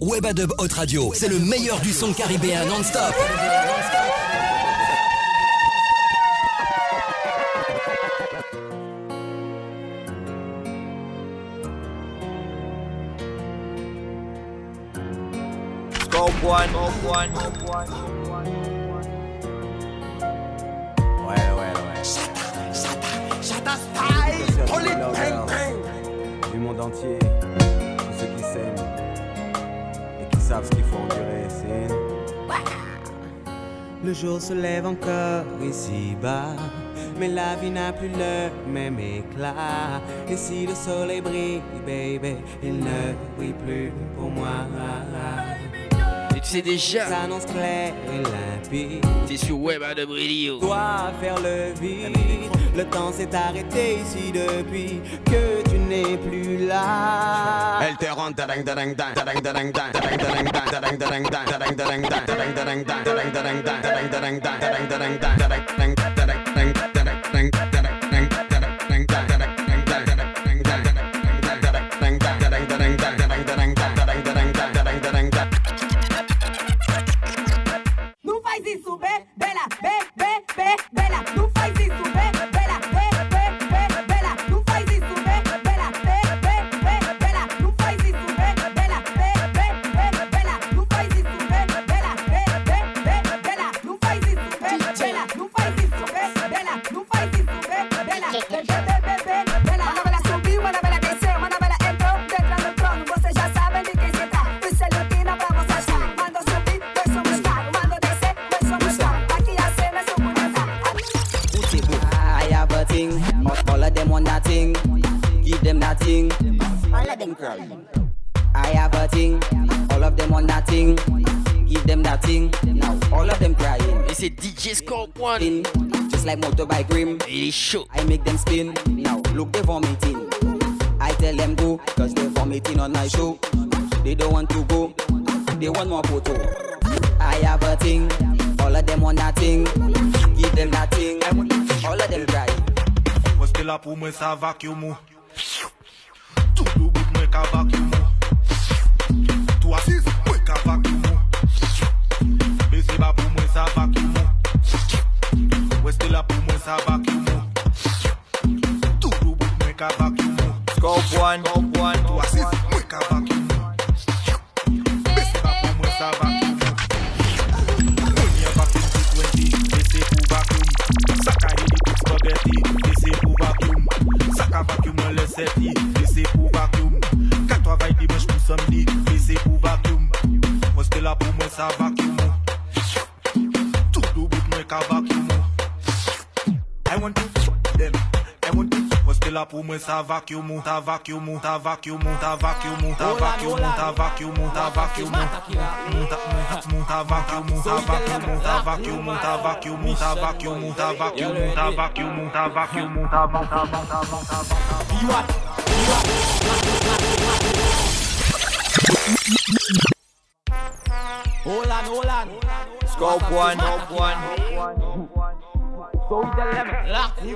Webadub Hot Radio, c'est le meilleur du son caribéen non-stop. One, one, one. Ouais, ouais, ouais. Shata style, hold it, bang, bang. Du monde entier, savent ce qu'il faut endurer, c'est. Le jour se lève encore ici-bas, mais la vie n'a plus le même éclat. Et si le soleil brille, baby, il ne brille plus pour moi. Et tu sais déjà, S'annonce clair et limpide. t'es sur Web à de Radio. dois faire le vide. Le temps s'est arrêté ici depuis que tu n'es plus là. Elle te rend rim, Il est chaud. I make them spin. Now look they vomiting. I tell them go, cause they vomiting on my show. They don't want to go, they want more photo. I have a thing, all of them want that thing. Give them that thing, all of them crying. Reste là pour moi, ça vacuum. C'était là pour moi, ça vacuum. Ta vacuum, ta vacuum, ta vacuum, ta vacuum, ta vacuum, ta vacuum. Monta, monta, monta vacuum, ta vacuum, ta vacuum, ta vacuum, ta vacuum, ta vacuum, ta vacuum, ta vacuum, ta monta, monta, monta, monta. Hold on, hold on. scope one, scope one. So we tell them, lock voodoo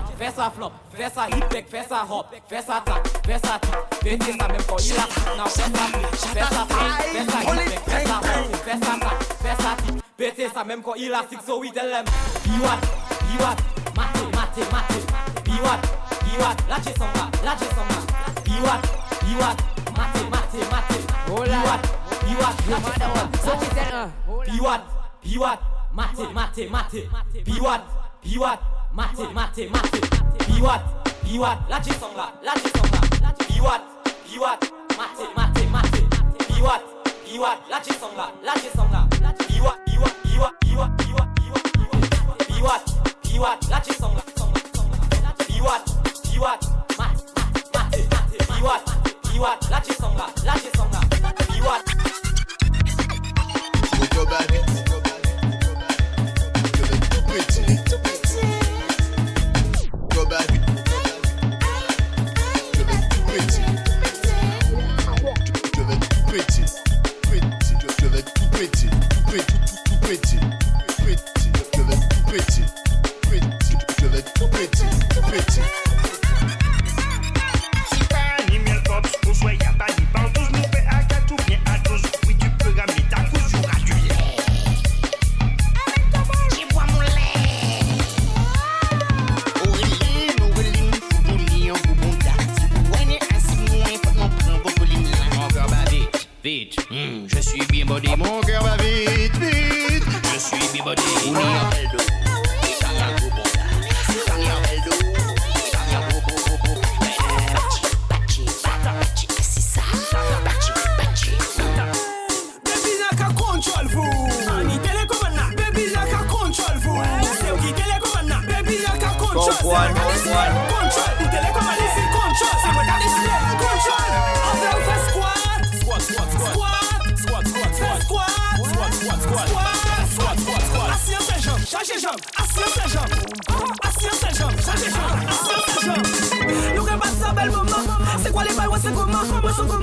Fesa flop, fesa hip tech, fesa hop, fesa tap, fesa tip Vete sa menm kon yi la flip nan fesa flip Fesa flip, fesa hip tech, fesa hop, fesa tap, fesa tip Vete sa menm kon yi la sik so we tell them Biwat, biwat, mate, mate, mate Biwat, biwat, lache samba, lache samba Biwat, biwat, mate, mate, mate Biwat, biwat, lache samba, lache samba Biwat, biwat, mate, mate, mate Biwat, biwat maté, maté, maté. Biwat, biwat, la G sont là, la G sont là. Biwat, biwat, maté, maté, maté. Biwat, biwat, la G sont là, la G sont là. Biwat, biwat, biwat, biwat, biwat, biwat. Biwat, biwat, la G sont là, sont là, sont là. Biwat, biwat, maté, maté, maté. Biwat, biwat, la G sont là, la G sont là. Biwat. Go back. Go back. Go back. Go back. pretty, pretty, pretty, pretty, pretty, pretty, pretty. Je suis B-body. Un bel moment. C'est quoi les bails, c'est comment.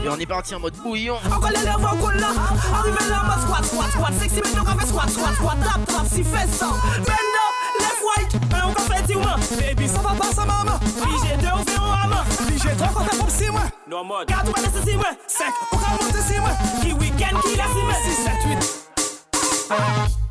Et on est parti en mode bouillon. Encore les lèvres en couleur. Arrivé là, ma squat, squat, squat. Sexy, mais non, on fait squat, squat, squat. Tap, tap, fait ça. Bend up, left, right. Et on fait les humains. Baby, ça va pas, maman. Puis deux, on fait un ramen. Trois, on six mode. Garde, ouais, c'est six mois. Sec, on six. Qui week-end, qui la six mois. 6,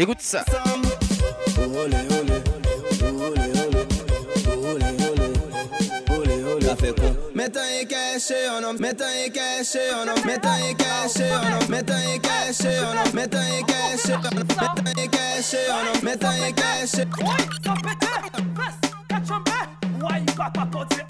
Écoute ça. On on on on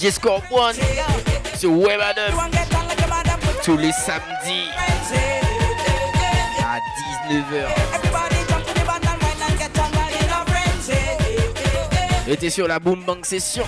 DJ Scorpion sur Web tous les samedis à 19h. Et t'es sur la Boom Bang Session.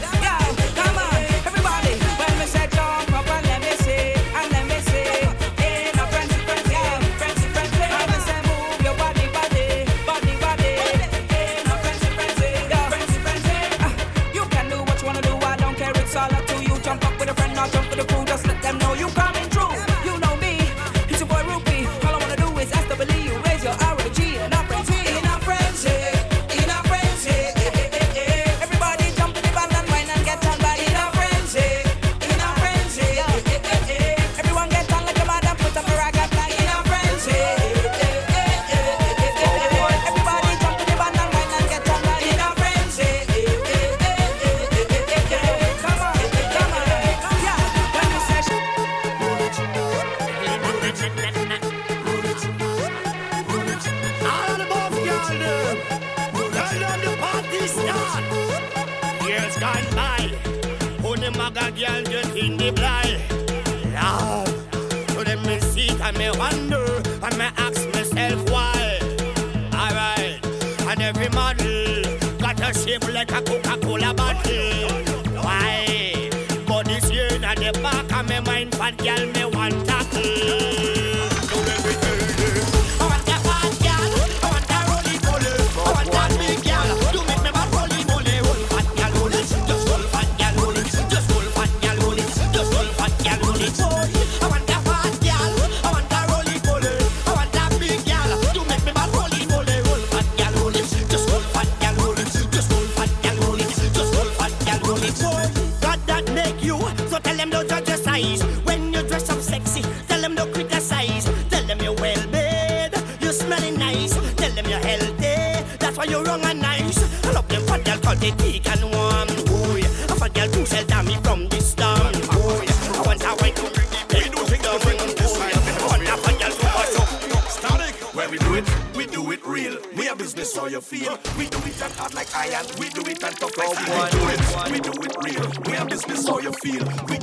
feel. We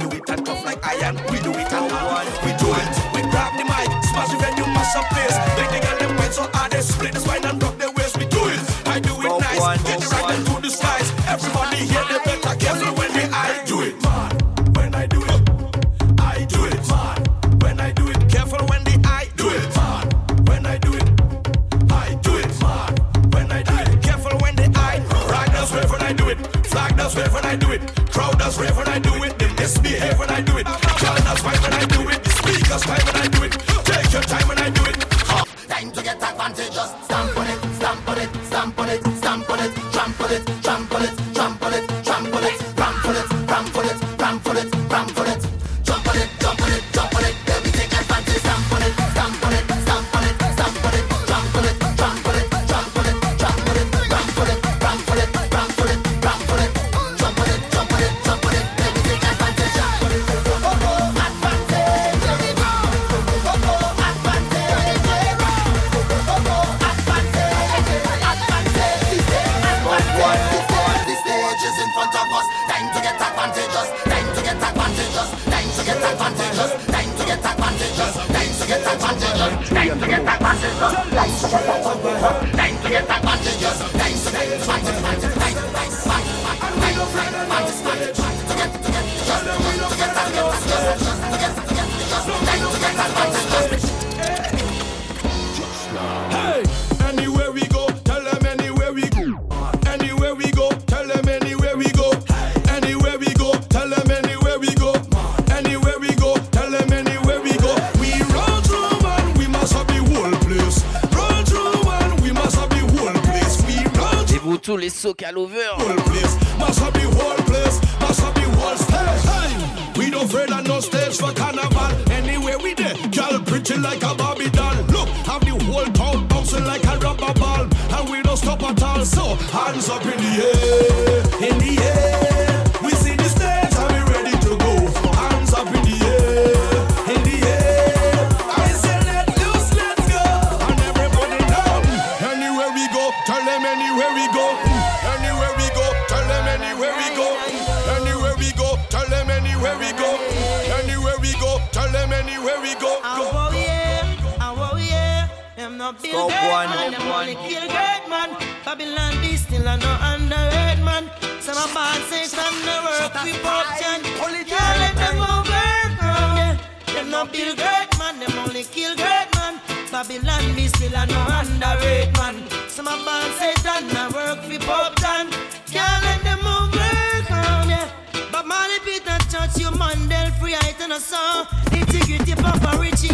and soul. Integrity, Papa Richie.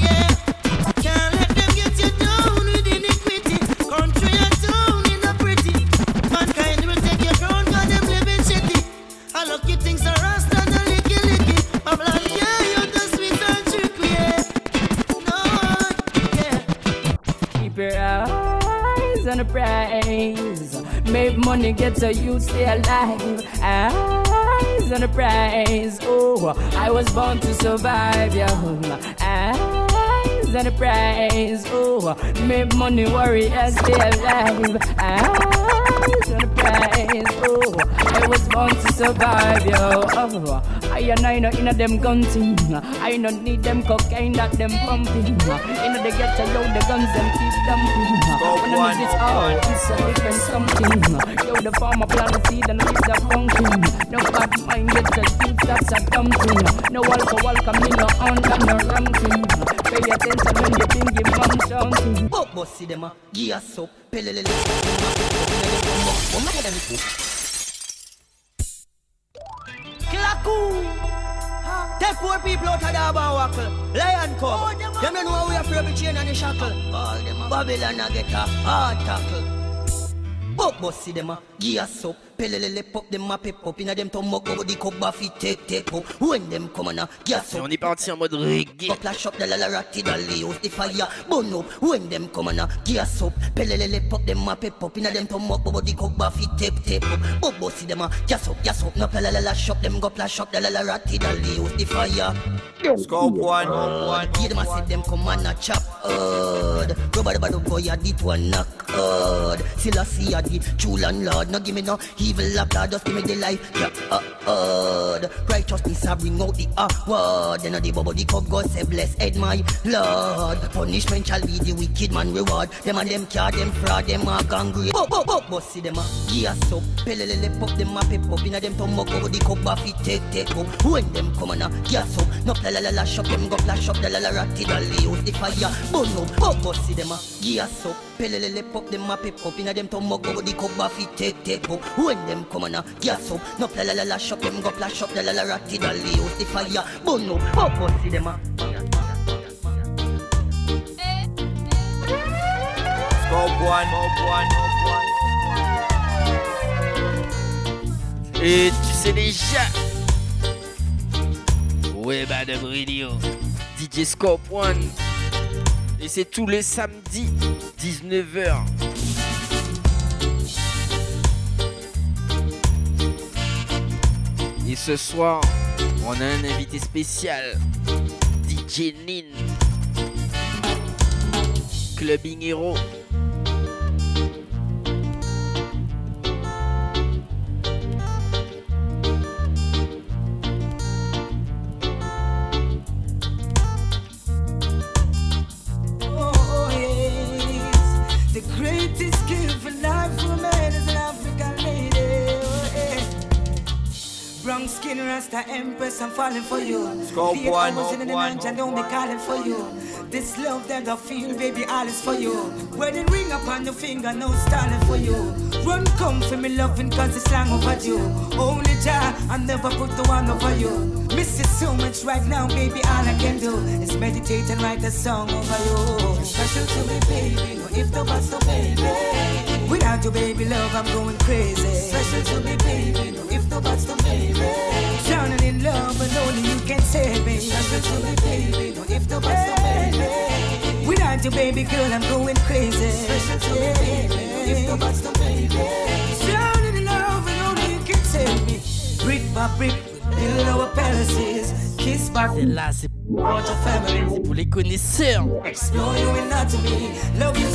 Can't let them get you down with iniquity. Country and town in a pretty. Mankind will take your crown, cause them living shitty. I lucky things are rust and a licky. I'm like, yeah, you're the sweet and yeah. Keep your eyes on the prize. Make money, get so you stay alive. Ah is not a prize. Oh, I was born to survive, yeah. Eyes not a prize. Oh, make money, worry, and stay alive. Eyes not a prize. Oh, I was born to survive, yo. Oh, I and I know in them gun thing. I don't need them cocaine that them pumping. In the ghetto, yo, the guns them keep dumping. When I need this out, it's a different something. Yo, the farmer plant the seed and leave the pumpkin. No bad mind, get the deep, that's a dumping. No alcohol, come in, no on, no ranking. Pay attention when you think you man shouting. But bossy them a gears up, Klaku. Take four people out of the wackle. Lion come. Oh, them don't know we are of chain and the shackle. All them a Babylon a get a hard tackle. But bossy them a gears up, Et on est parti en mode reggae. Up flash up the la la ratty dolly use the fire burn up when them come on a gas up pelelele pop them a pep up inna them tumok over the cup baffy take take up. But bossy them a gas up gas up no la la la shop them go flash up the la la ratty dolly use the fire. Scope one, uh, one. Yeah, them a say them come on a chop hard. Rubber bad go ya dit one knock hard. Still a see ya the true landlord. No give me no evil applaud, just give me the life. Yeah, uh, hard. Righteousness a bring out the award. Then the bubble the cup God say bless head my Lord. Punishment shall be the wicked man reward. Them and them car, them fraud, them a gangre. But but but but see them a gears up. Pelelele pop them a pep up inna them tumok over the cup baffy take take up. When them come on a gas up, no la la la la shop them go flash up the la la ratty dolly use the fire. Burn up, but but see them a gears up. Pelelele pop them a pep up inna them tumok over the cup baffy take take up. When on a la la la la the. Et tu sais déjà. Ouais, Madame Radio. DJ Scope One. Et c'est tous les samedis, 19h. Et ce soir, on a un invité spécial. DJ Nin. Clubbing Hero. Skin, Rasta Empress, I'm falling for you. Scope one, hours in the one. night, I don't be calling for you. This love that I feel, baby, all is for you. Wedding ring upon your finger, no stalling for you. Run, come for me loving, cause it's long overdue. Only Jah, I never put the one over you. Miss you so much right now, baby, all I can do is meditate and write a song over you. Special to me, baby, no if the was so baby. Without you, baby, love, I'm going crazy. Special to me, baby, no if the was so baby. Love, only you can save me. Special to me, baby, no if the was so baby. Without you, baby girl, I'm going crazy. Special to me, baby, no if the was so baby. Drowning in love, and only you can save me. Brick by brick, we build our palaces. Kiss by Et là, c'est family. pour les connaisseurs. Explore anatomy. Love you.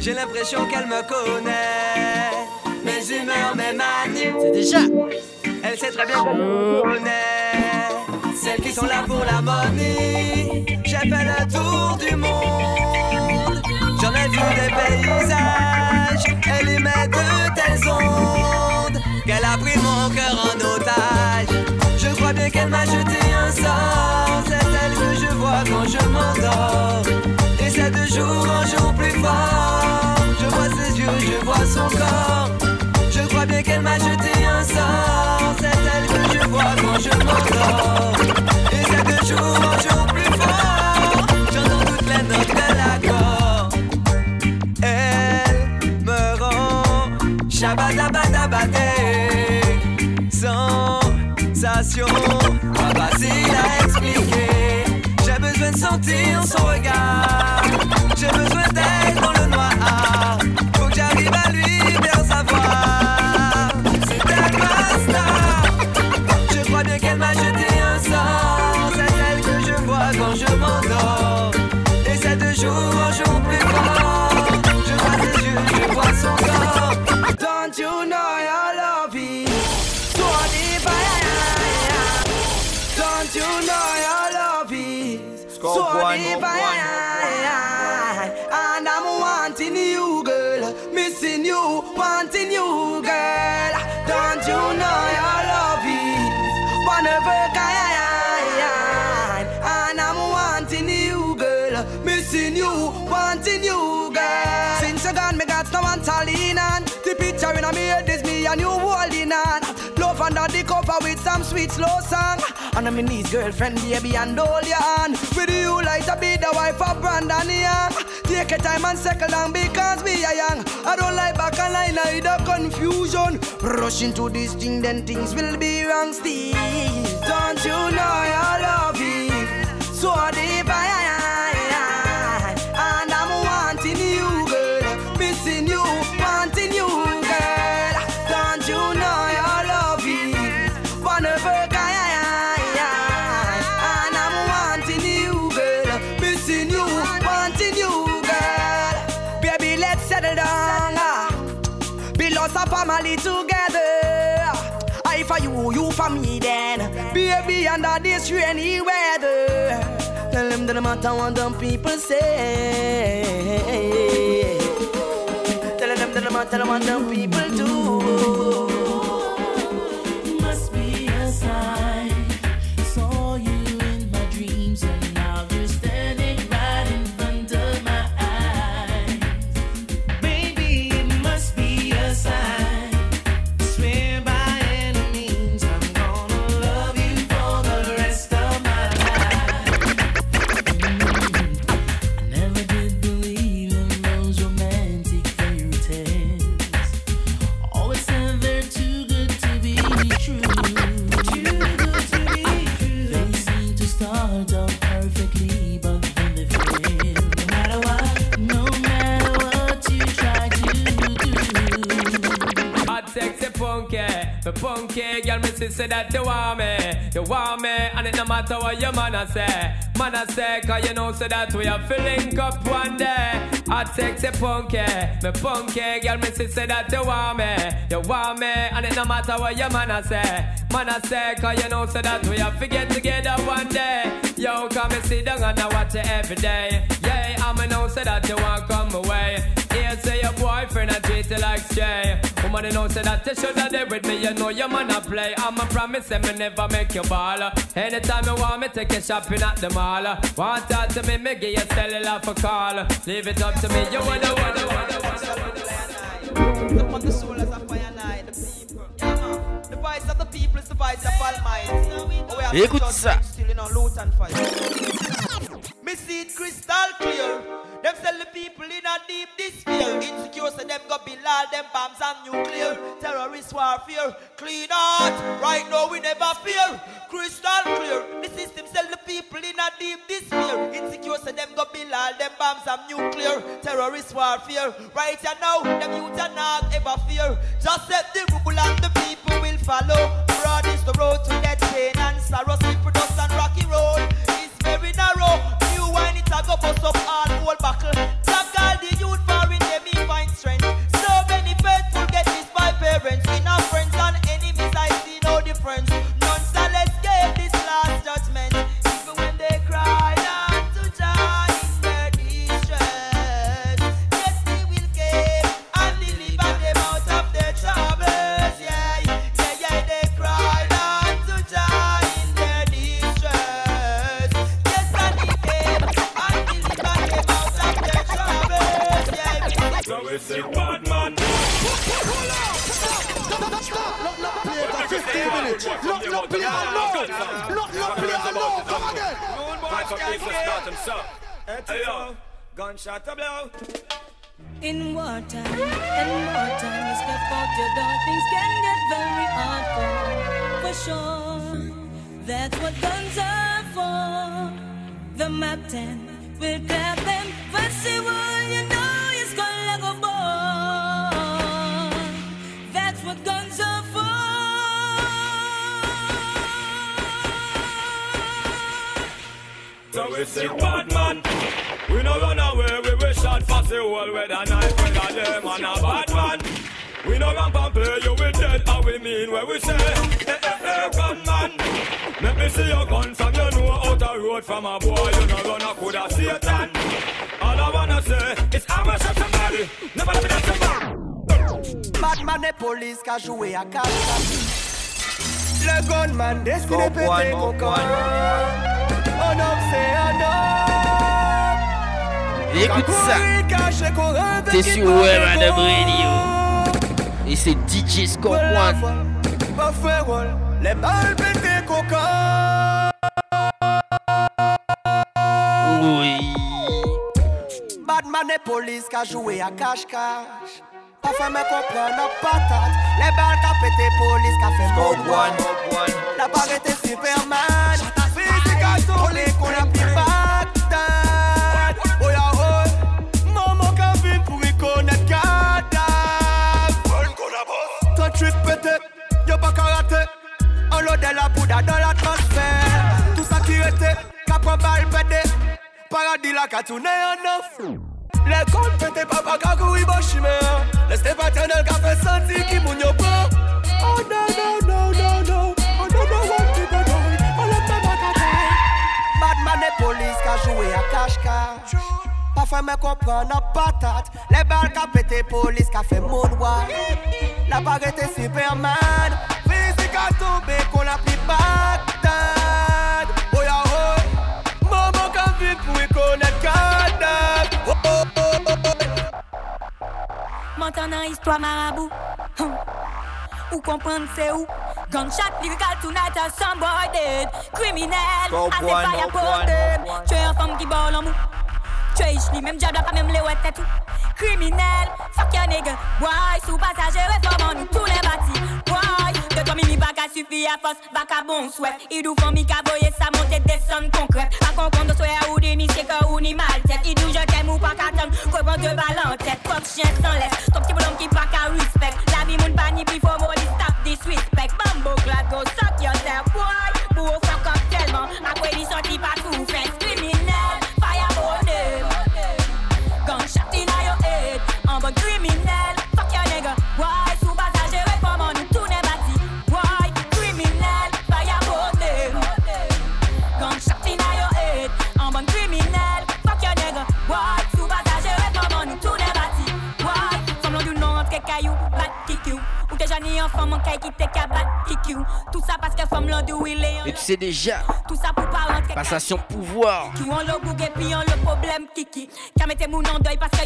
J'ai l'impression qu'elle me connaît. Mes humeurs, mes manies. C'est déjà. Elle sait très bien me connais. Celles qui sont là pour la money. J'ai fait le tour du monde. J'en ai vu des paysages. Elle émet de telles ondes qu'elle a pris mon cœur en otage. Je crois bien qu'elle m'a jeté un sort. C'est elle que je vois quand je m'endors. Et c'est de jour en jour plus fort. Je vois ses yeux, je vois son corps. Crois bien qu'elle m'a jeté un sort. C'est elle que je vois quand je m'endors. Et c'est de jour en jour plus fort. J'entends toutes les notes de l'accord. Elle me rend shabadabadabadé. Sensation, pas facile à expliquer. J'ai besoin de sentir son regard. J'ai besoin d'être some sweet slow song. And I'm in his girlfriend, baby, and hold your hand. With you like to be the wife of Brandon Young. Take your time and settle down because we are young. I don't like back and line, I the confusion. Rush into this thing, then things will be wrong still. Don't you know your love is so deep? And matter what them people say. Tell them that no matter what them people do. The punky girl, me say that you want me, you want me, and it no matter what your man a say, man a say, cause you know say that we are filling up one day. Hot sexy punky, eh, me punky eh, girl, me say that you want me, you want me, and it no matter what your man a say, man a say, cause you know say that we are get together one day. Yo, come and sit down and I watch you every day. Yeah, I'ma know say that you want come away. Here say your boyfriend I treat you like stray. Woman, you know say that you shoulda there with me. You know your man a play. I'ma promise say me never make you ball. Anytime you want me, take you shopping at the mall. Want talk to me, me give you cellular for call. Leave it up to me. You wanna, wanna, wanna, wanna. Fire night, the people. Is the voice of Almighty. Oh, we have Écoute. Still in our loot and fight. Me see it crystal clear. Them sell the people in a deep despair. Insecure, so them go build all them bombs and nuclear. Terrorist warfare, clean out. Right now we never fear. Crystal clear. The system sell the people in a deep despair. Insecure, so them go build all them bombs and nuclear. Terrorist warfare. Right here now, them youth are not ever fear. Just set the rule and the people will follow. Broad is the road to death, pain and sorrow. Slippery dust and rocky road. It's very narrow. A go bust up all whole buckle. Play alone. Not not play alone. Come again. Hey yo, gunshot a blow. In wartime, in wartime, you step out your door, things can get very hardcore. For sure, that's what guns are for. The map 10 will grab them. Festival, you know it's gonna go born. That's what guns are So we say bad man. We no run away, we wish shot past the whole weather night. We got them on a bad man. We no ramp and play you with dead, how we mean where we say, eh, eh, eh, gunman. Let me see your gun from you know out the road from a boy. You know run a coulda Satan. All I wanna say is I'm a shot somebody. Never let me dance somebody. Batman et police qui a joué à cache Le gunman destiné péter coco Un homme c'est un homme. Et écoute ça. T'es sur Web Adam Radio. Et c'est DJ Scorp One. Pas fait rôle. Les balles péter coco Oui. Batman et police qui a joué à cache-cache. Pas fait me comprendre nos patates. Les balles qui a pété police qui a fait mon one La barre était Superman Physique à tourner qu'on a pris Bagdad Oh ya oh Maman qui vient pour y connaître cadavre Ton trip pété Yo pas karaté On l'eau de la bouddha dans l'atmosphère. Tout ça qui était Cap en balle pété Paradis la qu'a en neuf Les comptes pété papa kakou i bon chimère Laissez paternel qu'a fait sentir qui moun yo pas. Oh no no no joué à cache-cache. Pas fait me comprendre nos patates Les balles qu'a pété police qu'a fait moonwalk La barre était Superman. Physique a tombé qu'on a pris Bagdad Oh ya oh. Maman qu'a vu pour y connaître cadavre Oh oh oh oh histoire marabout. Hum. Ou comprendre c'est où Gunshot lyrical tonight a some boy dead Criminel, Go assez one, fire one, them. Tu es un femme qui ball en mou Tu es ici, même diable pas même les ouettes et tout Criminel, fuck your nigga. Boy, sous passager, réforme nous tous les bâtis De toi mini bac a suffi à force. Bac à bon Il nous font mi caboyer ça monte et descend concrète. Pas qu'on compte de souhait ou des missions que ou ni mal tête. Il nous je t'aime ou t'aime. Qu'on prend deux balles en tête. Fuck chien sans laisse. Ton bonhomme qui pas qu'à respect. La vie moun pas ni plus faut molly stop disrespect Bambo glad go suck yourself boy Pour fuck up tellement. Après il sorti pas tout fait. Criminel, Et tu sais déjà, Tout ça pour pas rentrer passation de pouvoir. qui ont le bougue et puis on le problème kiki. Qui mettez moun en deuil parce que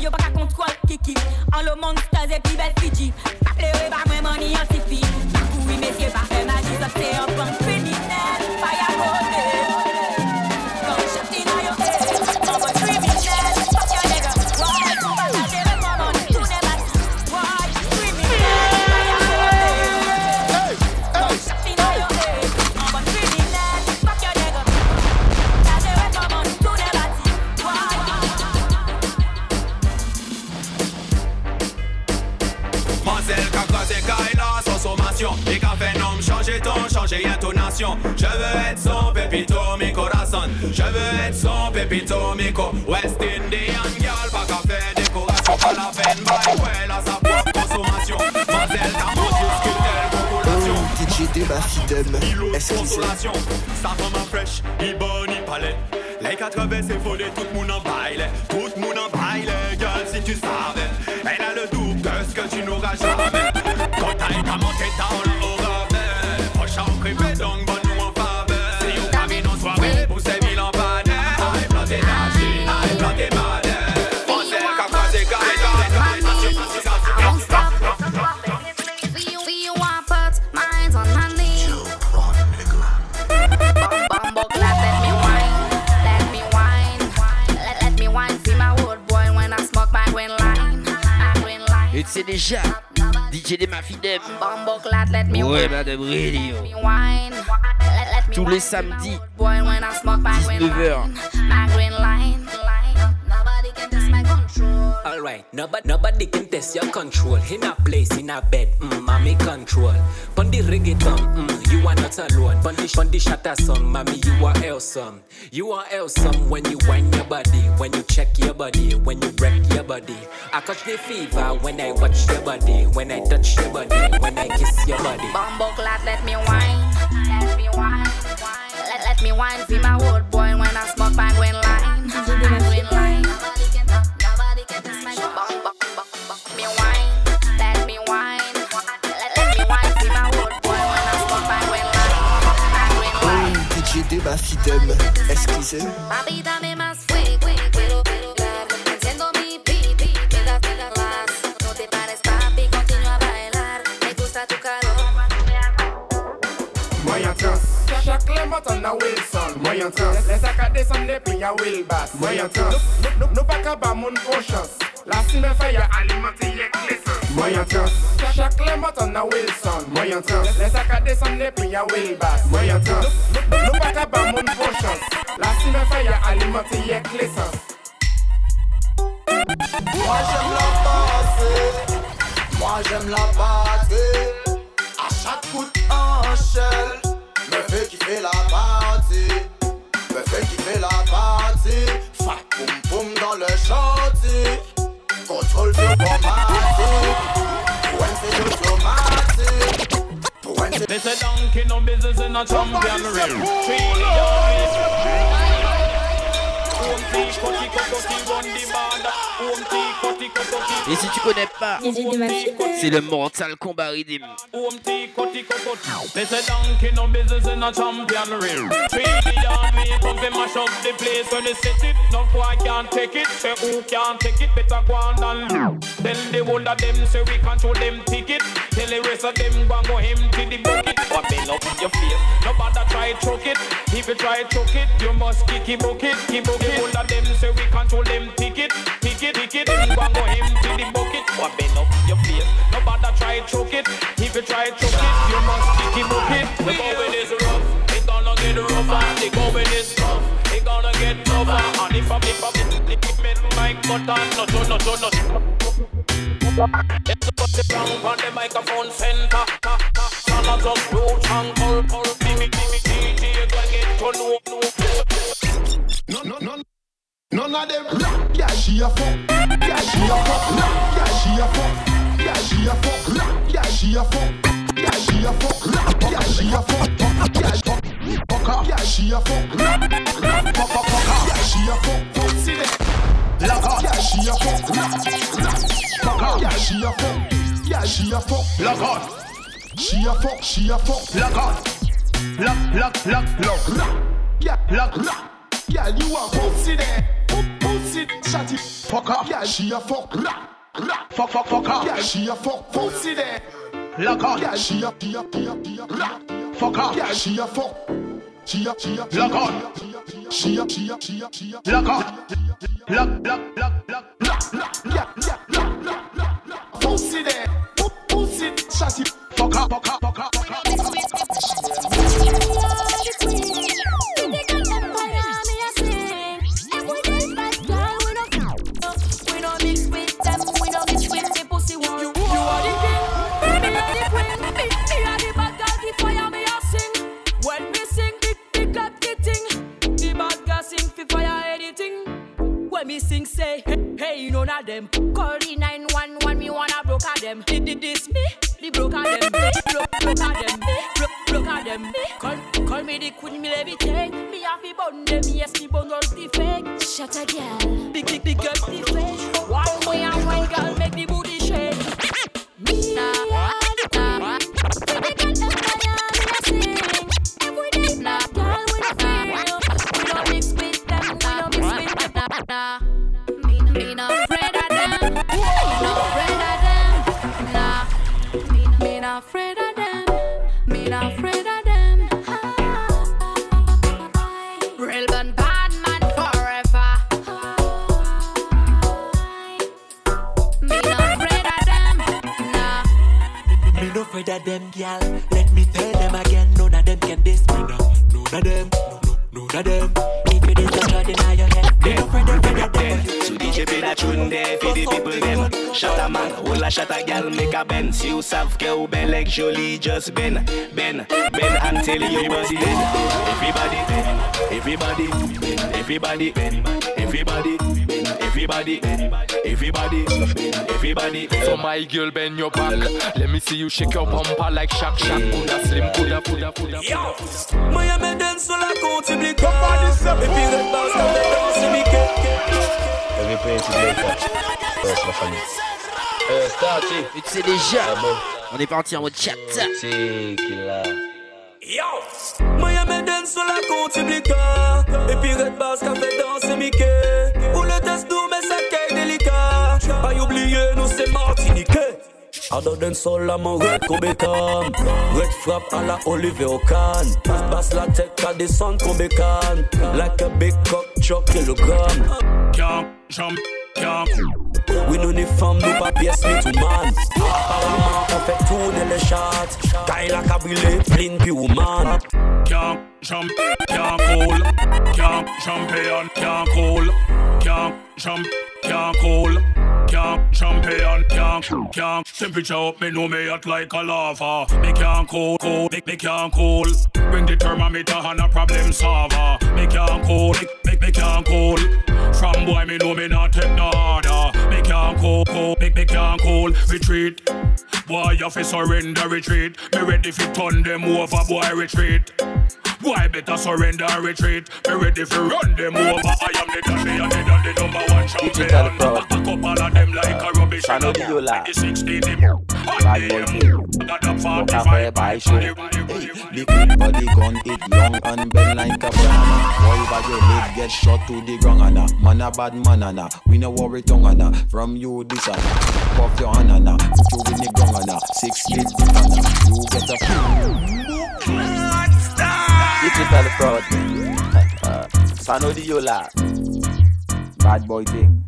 changer ton, changer intonation Je veux être son pépito mi corazon Je veux être son pépito mi co West Indian girl pas qu'à faire décoration. Pas la peine by well à sa propre consommation. Mazel majuscule telle population DJ de ma fidèle. Est-ce qu'il Consolation, sa femme fraîche, il bon, il palais. Les 80 c'est volé, tout le monde en baile. Tout le monde en baile, girl si tu savais. Elle a le double de ce que tu n'auras jamais. Quand t'as été monté, t'as Et c'est déjà. DJ bah, de ma fidèle. Ouais, madame Radio. Tous les samedis, 19h. alright. Nobody, nobody can test your control. In a place, in a bed, mm, mommy control. Pon the reggaeton, mm, you are not alone. Pon the, pon the shatter song, mommy, you are awesome. You are awesome when you wind your body, when you check your body, when you break your body. I catch the fever when I watch your body, when I touch your body, when I kiss your body. Bumbo let me wine. Let me wine. Let, let me wine, see my old boy when I smoke pipe when ma fidèle, excusez-moi. Chaque le matin à Wilson Moyen trans Les accadés sont des pays à Wilbass Moyen trans Nous pas qu'à bas mon confiance La cime fait y'a alimenter y'a glissant Moyen trans Chaque le matin à Wilson. Moyen trans Les accadés sont des pays à Wilbass Moyen trans Nous pas qu'à bas mon confiance La cime fait y'a alimenter y'a glissant Moi j'aime la passer, moi j'aime la battre. À chaque coup d'enchelle, me fait kiffer la partie, me fait kiffer la partie. Fat boum boum dans le chantier, contrôle sur automatique. When c'est automatique. When c'est They say donkey no business in a champion ring. Three Home tea, cutty, cutty, run the border. Home tea, cutty, cutty. Et si tu connais pas, c'est le Mortal Kombat Rhythm. Home tea, cutty, cutty. They say donkey no business in a champion ring. Three down we come to mash up the place when they set it. No boy can't take it. Say who can't take it? Better go on and Tell the whole of them say we control them ticket. The the up choke it. You choke it, you kick it. The ticket. Them go go empty the bucket. Or bend up your face. Nobody try choke it. If you try choke it, you must kick it bucket. The going is rough. It gonna get rougher. The going is tough. It gonna get tougher. And if I if I if I make my button, no, no, no, no, no. Let's put the ground on the microphone center. Son of some roach and call, call. DJ, go and get to know, know. None, none, none, of them rap. Yeah, she a fuck. Yeah, she a fuck. Rap. Yeah, she a fuck. Yeah, she a fuck. Rap. Yeah, she a fuck. Yeah, she a fuck. Rap. Yeah, she a fuck. Yeah, fuck. Fuck. Yeah, she a fuck. Rap. Rap. Fuck up. Fuck. Yeah, she a fuck. Fuck see. Lock up. Yeah, she a fuck. Rap. Rap. Fuck up. Yeah, she a fuck. Yeah, she a fuck. Lock up. She a fuck. She a fuck. Lock up. Lock, lock, lock, lock. Rap. Yeah, lock, lock. Yeah, you a pussy there. Pussy, shut it. Fuck up. Yeah, she a fuck. Rap, rap. Fuck, fuck, fuck up. Yeah, she a fuck. Pussy there. Lock up. Yeah, she a, she a, she a, she a, rap. Fuck up. Yeah, she a fuck. She a, she a, lock on. She a, she a, she a, she a, lock on. Lock, lock, lock, lock, lock, lock, yeah, yeah, lock, lock, lock, lock. Pussy there. Pussy, shut it. Fuck up, fuck up, fuck up, fuck up. Them. Call the 911, me wanna them. Did this me? The them, them, them. Call, call me the queen, me levitate. Me have fi bun them, yes, me bun all the fake. Shut a girl, big, big, big girl, the hold a shot a gal, make a bend. Si you savent que ou ben like Jolie, just bend, bend, bend until you was dead. Everybody, everybody, everybody, everybody, everybody, everybody, everybody. So my girl bend your back Let me see you shake your bumper like Shaq Shaq Coulda slim, coulda, coulda, coulda Yo, moi me danse sur la côte publique Et puis le boss quand les danses miquet Every place is like that. First, my family. Euh. Mais tu sais déjà, on est parti en mode chat. C'est qu'il a. Yo, moi danse Ben sur la compte Iblica Et puis Red Bass qu'a fait danser Mickey. Pour le test nous mais ça qu'est délicat. Pas oublier nous c'est Martinique. Harder than soul, I'm a red Kobekan Red frap à la Olive Ocan Passe la tête à des sons Kobekan Like a big cock chuck kilogram Can't jump, can't We know ni femme, nous pas pièce ni tout man ah, Apparemment on fait tourner les charts Kyla Kabrile, plein puis woman Can't jump, can't cool. Can't champion, can't cool. Can't jump, can't cool Can't champion, can't, can't Temperature up, me know me hot like a lava. Me can't cool, cool, me, me can't cool. Bring the thermometer and a problem solver. Me can't cool, me, me, can't cool. From boy, me know me not take no order Me can't cool, cool, me, me can't cool Retreat. Boy, you fi surrender, retreat? Me ready fi turn them over, boy, retreat. Boy, better surrender, and retreat? Me ready fi run them over. I am the and the daddy number one champion. Back up all of them like a rubbish I know the Yola. 16 them Bad boy up No cafe by show. The quick body gun it long and bend like a banana. Boy, by your leg get shot to the ground and a man a bad man and a we no worry tongue and a from you this and a puff your hand and a you in the ground and a six feet deep and a you get a. Digital fraud. Di Yola. Bad boy thing.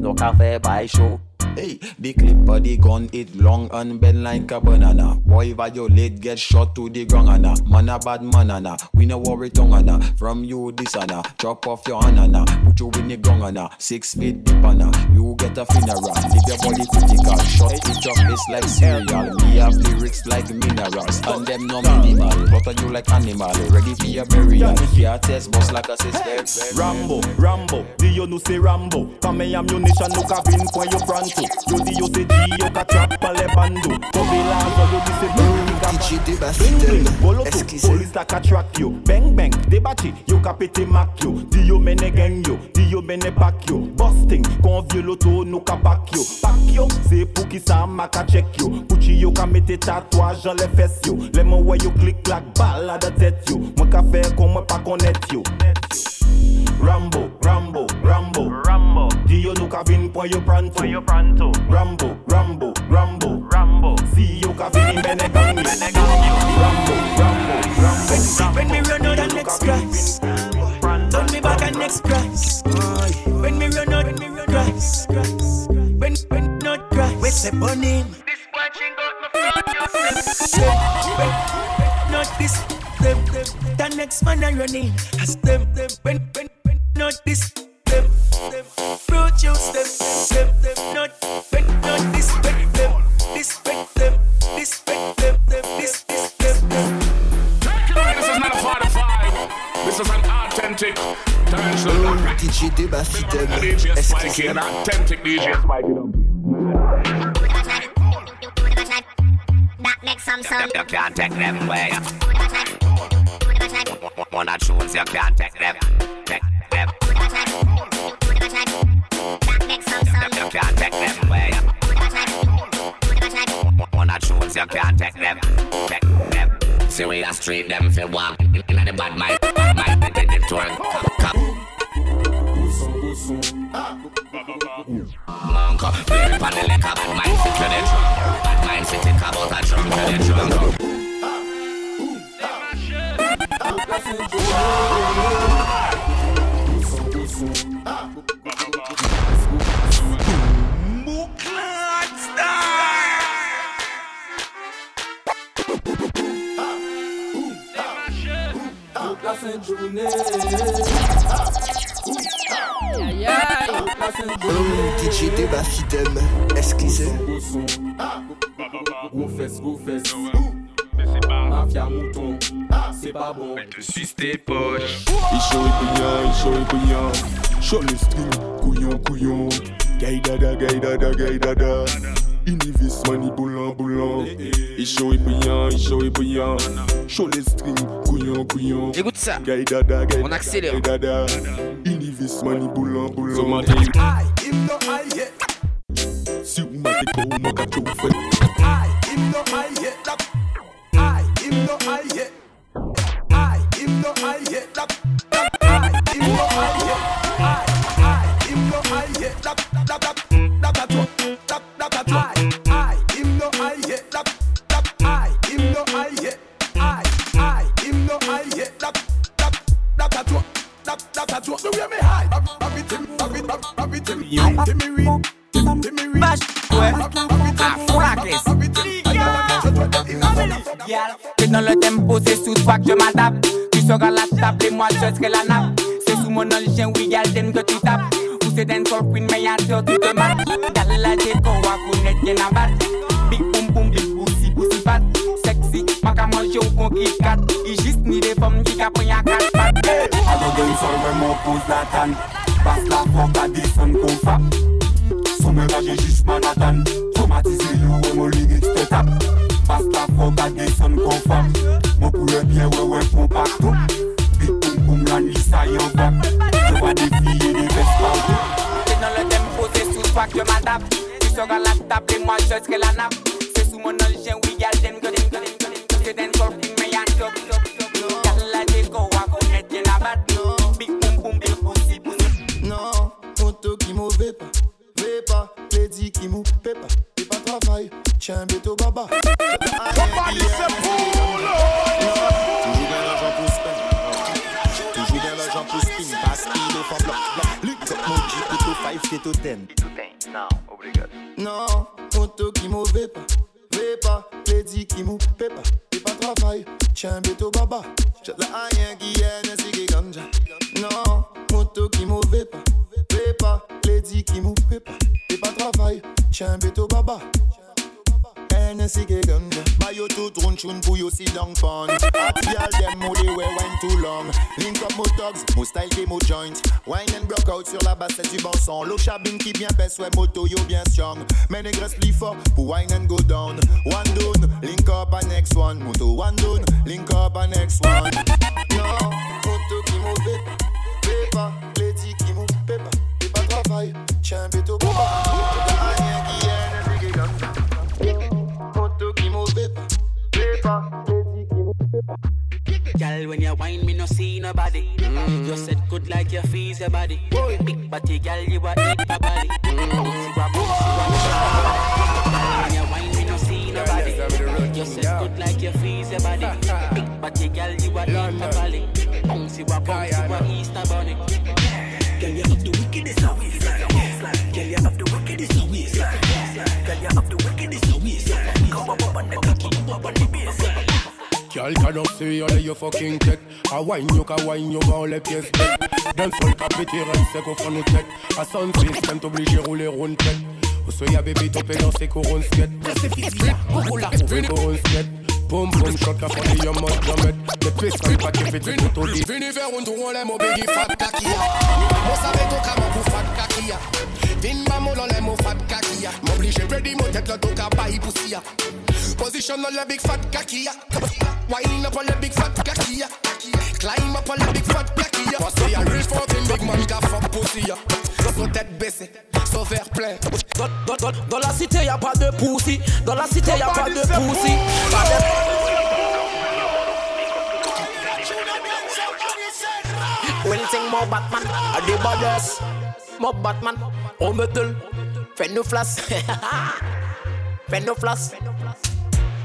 No cafe by show. Hey, the clip body gun it long and bend like a banana. Boy violate get shot to the ground and a man a bad man a we no worry tongue and a from you this and a chop off your hand and a put you in the ground a six feet deep and a you get a funeral. Leave your body critical, shot it your face like cereal. Me have lyrics like minerals. And them no minimal. Butter you like animal, ready for your burial. Yeah, test boss like a sister. Rambo, Rambo, Dio nous c'est Rambo. Kame ammunition. Nous cabine point yo Haiti Yo di yo se di yo ka trap pa le bando. Kobe la anzo yo di se blou ni kapa DJ deba sitem, Polis la ka track yo, bang bang, debati. Yo ka pete mak yo, di yo mene gen yo. Di yo mene pak yo, busting Kon vie loto nou ka pak yo. Pak yo, se pou ki sa ma ka check yo. Pouchi yo ka mete tatwaj an le fes yo. Le mwen we yo klik lak bala da tet yo. Mwen ka fe kon mwen pa konet yo. Rambo, Rambo, Rambo, Rambo. Dio nou ka vin point yo pronto. Point yo pronto. Rambo, Rambo, Rambo, Rambo. Si yo ka vin in bene gang yo. Bene gang yo. Rambo, Rambo, Rambo. When me run out the next grass, turn me back and next grass. When me run out, when me run grass, when when not grass, we step on him. This boy ching got my front Not this, them, them. The next man I running, as them, them. When when when not this, them, them. Fruit them, them, them. Not when not this, them, this, them, this, them, them, this, this, them, them. This is not a part. This is an authentic dance. DJ débat fidèle. DJ Spike it, authentic DJ Spike it up. That makes some sound. You can't take them away. One of tunes you can't take them. Take them. Can't take them away. One of tunes you can't take them. Take them. A street them fi walk inna the bad mind. Bad mind they and come. Monk, play upon the liquor, bad mind sit the drum. Bad mind sit think about a drum to the drum. DJ débat fidèle. Excusez. Gros fesses, gros fesses. c'est pas. Mafia mouton, ah, c'est pas bon. Elle te suce tes poches. Il chaud et couillon, il chaud le string, couillon, couillon. Gaïdada, gaïdada, gaïdada. Univis mani boulan boulan Il chaud et brillant, il chaud et brillant. Chaud les strings, couillon couillon. Écoute ça, gaïdada, gaïdada, on accélère. gaïdada. Univis mani boulan boulan So matin, aïe, im no aïe yeah. Si ou mate ko ou moka chou fe Aïe, him no I yet. I him no I yet. Lap, lap. I him no I yet. I I him no I yet. Lap lap lap lap lap lap lap lap. I I him no I yet. Lap lap. I him no I yet. I I him no I yet. Lap lap lap lap lap lap lap. The way me high. Rabbit him, rabbit, rabbit him. Timmy read, Timmy read. Bash. Where? Yal, te nan le tempo, se sou swag je m'adap. Tu sera la table et moi je serai la nappe. Se sou mon oljen, oui yal, den ke tu tap Ou se den sol queen, me yal, te ou te mat Dal la je kon wakounet gen abat Big boum boum, big bousi bousi pat Sexy, maka manje ou kon ki kat I jist ni de fom ki ka pren ya kat pat Ado den sol ve mou pose la tan Bas la fok a disen kon fap Sou me raje jist man atan Traumatize you, we mou ligit kon bagay son kon fam Mwen koure byen wè wè pon pakton Bit koum koum lan lisa yon vap Yo a defiye de ves pa Mwen nan le dem pose sou fak yo madap Tu sora la table et moi je serai la nappe. Se sou mon aljen oui yal den go den go den go den Se den kol koum me yan top Yal la de go a kon et yen abat Bit koum koum bit pousi pousi Non, tonto ki mou ve pa Ve pa, pledi ki mou pe pa Pe pa travay, chen beto baba. Auto 5, keto 10. Non, obrigado. Non, auto qui mauvais pas, vais pas, lady qui mou, paie pas, et pas travail, tiens béto baba. J'ai la rien qui est, ne c'est qui ganja. Non, mauvais pas, vais pas, lady qui mou, paie pas, et pas travail, tiens béto baba. Get ganja Buy you two drone tune pour you sit down fun Hot girl them mo they wear wine too long. Link up mo thugs, mo style qui mo joint. Wine and block out sur la bassette du bon son L'eau chabine qui bien pèse, ouais moto yo bien strong. Mais négresse plus fort pour wine and go down. One down, link up a next one. Moto one down, link up a next one. Non, moto qui mauvais pas Paie pas, lady qui mou, Et pas travail, tiens béto baba Y'a Girl, when you whine, me no see nobody. You said good like your fees, your body. Big body, girl, you a eat my body. Bouncy, wa bouncy, wa bouncy. When you whine, me no see nobody. You said good like your fees, your body. Big body, girl, you a eat my body. Bouncy, wa bouncy, wa Easter bunny. Girl, you have the wickedest of waistline. Girl, you have the wickedest of waistline. Girl, you have the wickedest of waistline. Come up on the cocky, come up on the baseline. Girl, can up say you you fucking tech A wine you ka wine you vends les pièces D'un seul capété c'est qu'au fond de tête À son système t'oblige à rouler rond tête Ou soit y'a bébé topé dans ses couronnes skate Trouvé couronnes skate Boom boom shot ka fondé y'a mode jamais Les pistes quand pas qui fait du tout dit Vini faire un tour, on l'aime au biggie fat kakia. Mo savais ton kama pour fat kakia. Vin maman dans les mots fat kakia. M'oblige ready mo tête le tout ka bail poussia. Position on le big fat kakia. Wine up on le big fat kakia. Climb up on le big fat kakia. Parce qu'il y a real fucking big man ka fuck pussy. Son tête baissée, son verre plein. Dans, dans, dans, dans la cité y'a pas de poussi. Dans la cité y'a pas de poussi. Pas de- Anything more Batman, I do baddest. More Batman, on metal. Fais nous flash. Fais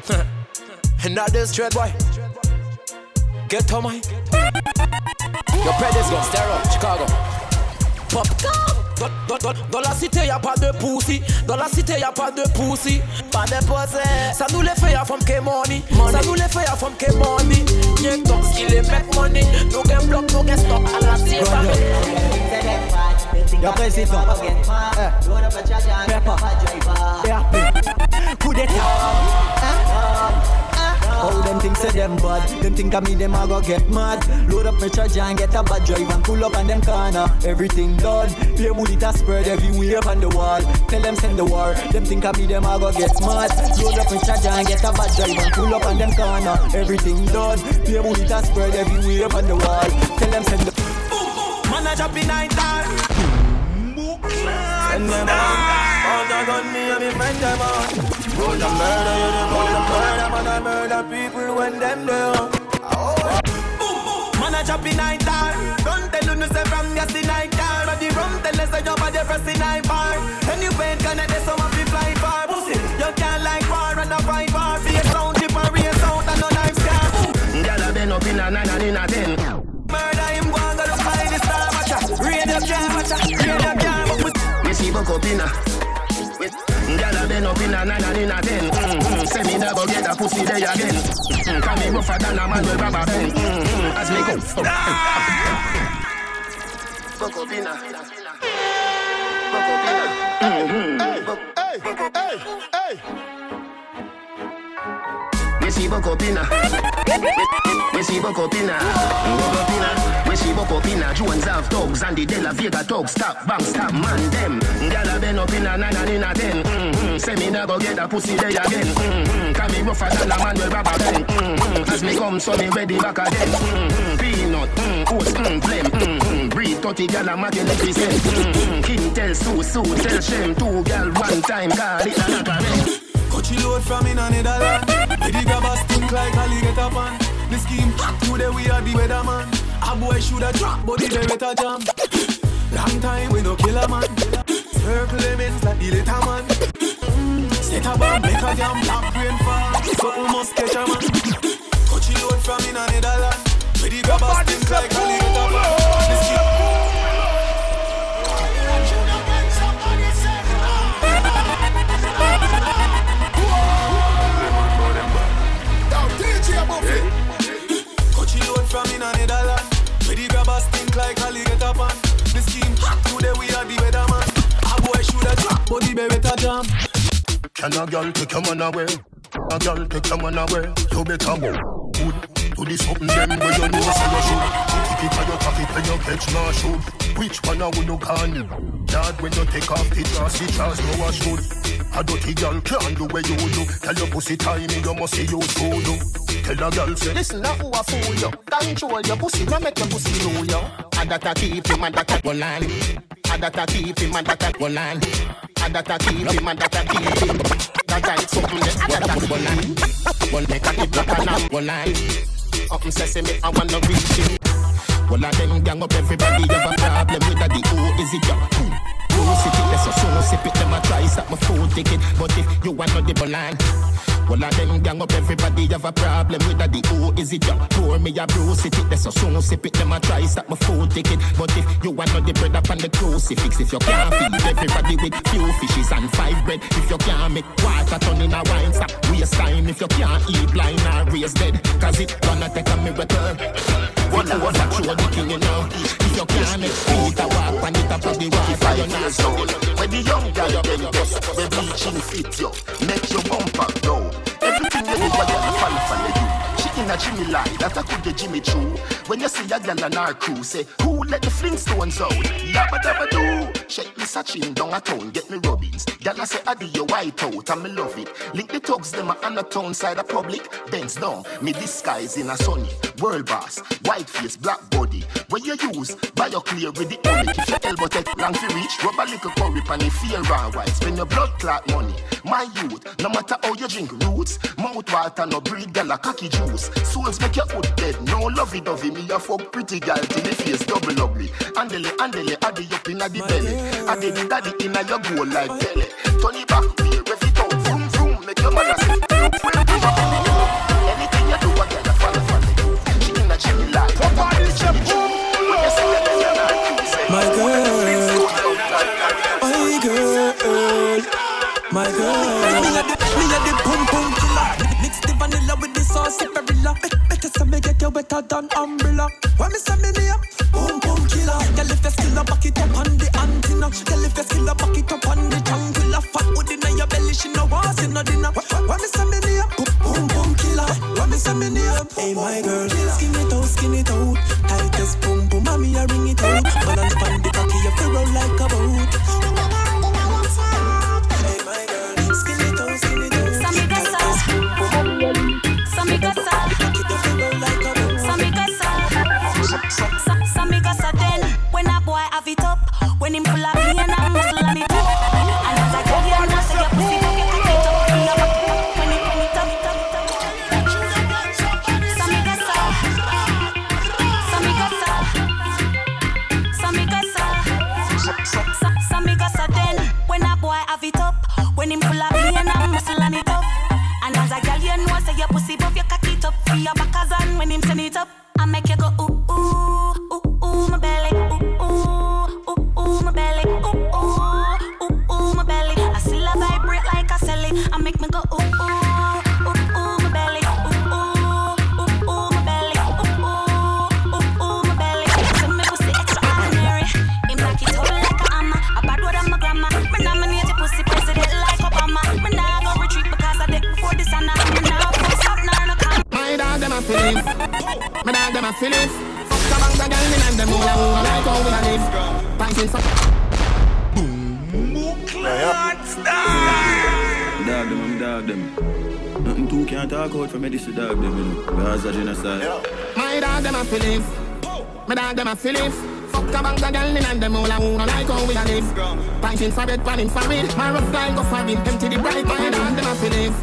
nous flash. this straight boy. Get to my. Your predators go stereo, Chicago. Popcorn. Dans, dans, dans, la cité y'a pas de poussi Dans la cité y'a pas de poussi Pas de possé Ça nous les fait y'a femme que money Ça nous les fait y'a femme que money Y'a donc ce qu'il les make money Nous gain bloc, nous gain stock à la tire Yo président Eh. Pepper Coup d'état How them think say them bad. Them think of me them a go get mad. Load up my charger and get a bad drive And pull up on them corner. Everything done. Play bullet a spread everywhere on the wall. Tell them send the war. Them think of me them a go get mad. Load up my charger and get a bad drive And pull up on them corner. Everything done. Play bullet a spread everywhere on the wall. Tell them send the Man a drop in night time. Send them on. All the gun me and me friend them on. Roll the murder, you the roll the murder. Man I murder people when them there. Man a drop in night time. Don't tell you no say from yes in night time. But the rum tell us that your body fresh in night bar. Anyway, connect the summer fi fly far. Pussy, you can't like war and a fight war. Be a sound chip and race out and no knife scar. Gyal a bend up in a nine and in a ten. Murder him go and go to find the star watcher. Radio jam watcher. Radio jam. Me see buck up in a. Gyal a bend up in a nine and in a ten. Mm-hmm. Say me go get a pussy there again. Mm, Can me rougher than a man with rubber band. Mm, As me go. Buck up inna. Buck up inna. Mhm. Hey, hey, hey. We buck up inna. We see inna. Buck up inna. We see up inna. Jones have thugs and the De Vega thugs. Stop, bang, stop, man, them. Gyal a bend up inna nine and inna ten. Mm-hmm. Say me go get a pussy there again. Mm-hmm. Can me rougher than a man with rubber band. Mm-hmm. As me come, so me ready back again. Mm-hmm. Peanut, mm, oats, mm, blem. Mm-hmm. Breed 30 gyal a making the percent. Mm-hmm. King tell Sue, Sue tell Shem. Two gyal one time, call it a knock a rent. Load from in a Netherland. Lady grabber stink like Ali get up on. The scheme hot today we are the weatherman. A boy shoulda drop, but the beretta jam. Long time we no kill a man. Circle lemons like the little man. Mm, Set a bomb, make a jam, black rain fall. So we must catch a man. Coachy load from in a Netherland. Lady grabber stink like Ali get up on. But the beretta jam. Can a girl take your man away? A girl take your man away. You better move. Do the something them where you know say you should. Kick it or you cock when you catch no shoot. Which one I would look on? Dad when you take off the dress, the dress no I should. A dirty girl can't do where you do. Tell your pussy tiny, you must see you fool. Tell a girl say, Listen, now who a fool you? Control your pussy, no make your pussy know you. And that a keep him and that a go land. And that a keep him and that a go land. And that a keep him and that a keep him. That tight something that that a go land. One make a keep black and a go land. Up sesame, I wanna reach him. Well, I them gang up everybody have a problem with that. The is it? Yeah. Hmm. Who sit it? That's a so sip it. Them a try stop my food ticket. But if you want no the balan. Well, I them gang up everybody have a problem with that. The is it? Yeah. Pour me a sit it. That's a so sip it. Them a try stop my food ticket. But if you want no the bread up on the crucifix, if you can't feed everybody with few fishes and five bread, if you can't make water turn in a wine, stop waste time. If you can't eat blind or raise dead, cause it gonna take a miracle. What was a true the king, you know. If you can't make Peter walk on it up the water, you're When the young girl them bust, we bleaching fit you, make your bumper go. Everything you do, in a Jimmy lie, that I could get Jimmy true. When you see a girl on our crew, say, who let the Flintstones out? Yabba dabba do. Check me searching down a town, get me rubbings. Girl I say, I do your white out, and me love it. Link the thugs, them a on a town side of public. Bends down, me disguise in a sunny. World boss, white face, black body. When you use, buy your clear with the only. If your elbow take long to reach, rub a little curry pan if fear and white. Spend your blood clot money. My youth, no matter how you drink roots, mouth water no breed, girl a cocky juice. Souls make your foot dead, no lovey dovey. Me a fuck pretty girl till the face double ugly. Andele, andele, addy up inna the belly. Addy the daddy inna your goal like belly. Turn it back, better than umbrella. When me say me Punching for for it. My rough line go for it. Empty the bright. My dog them a feelings.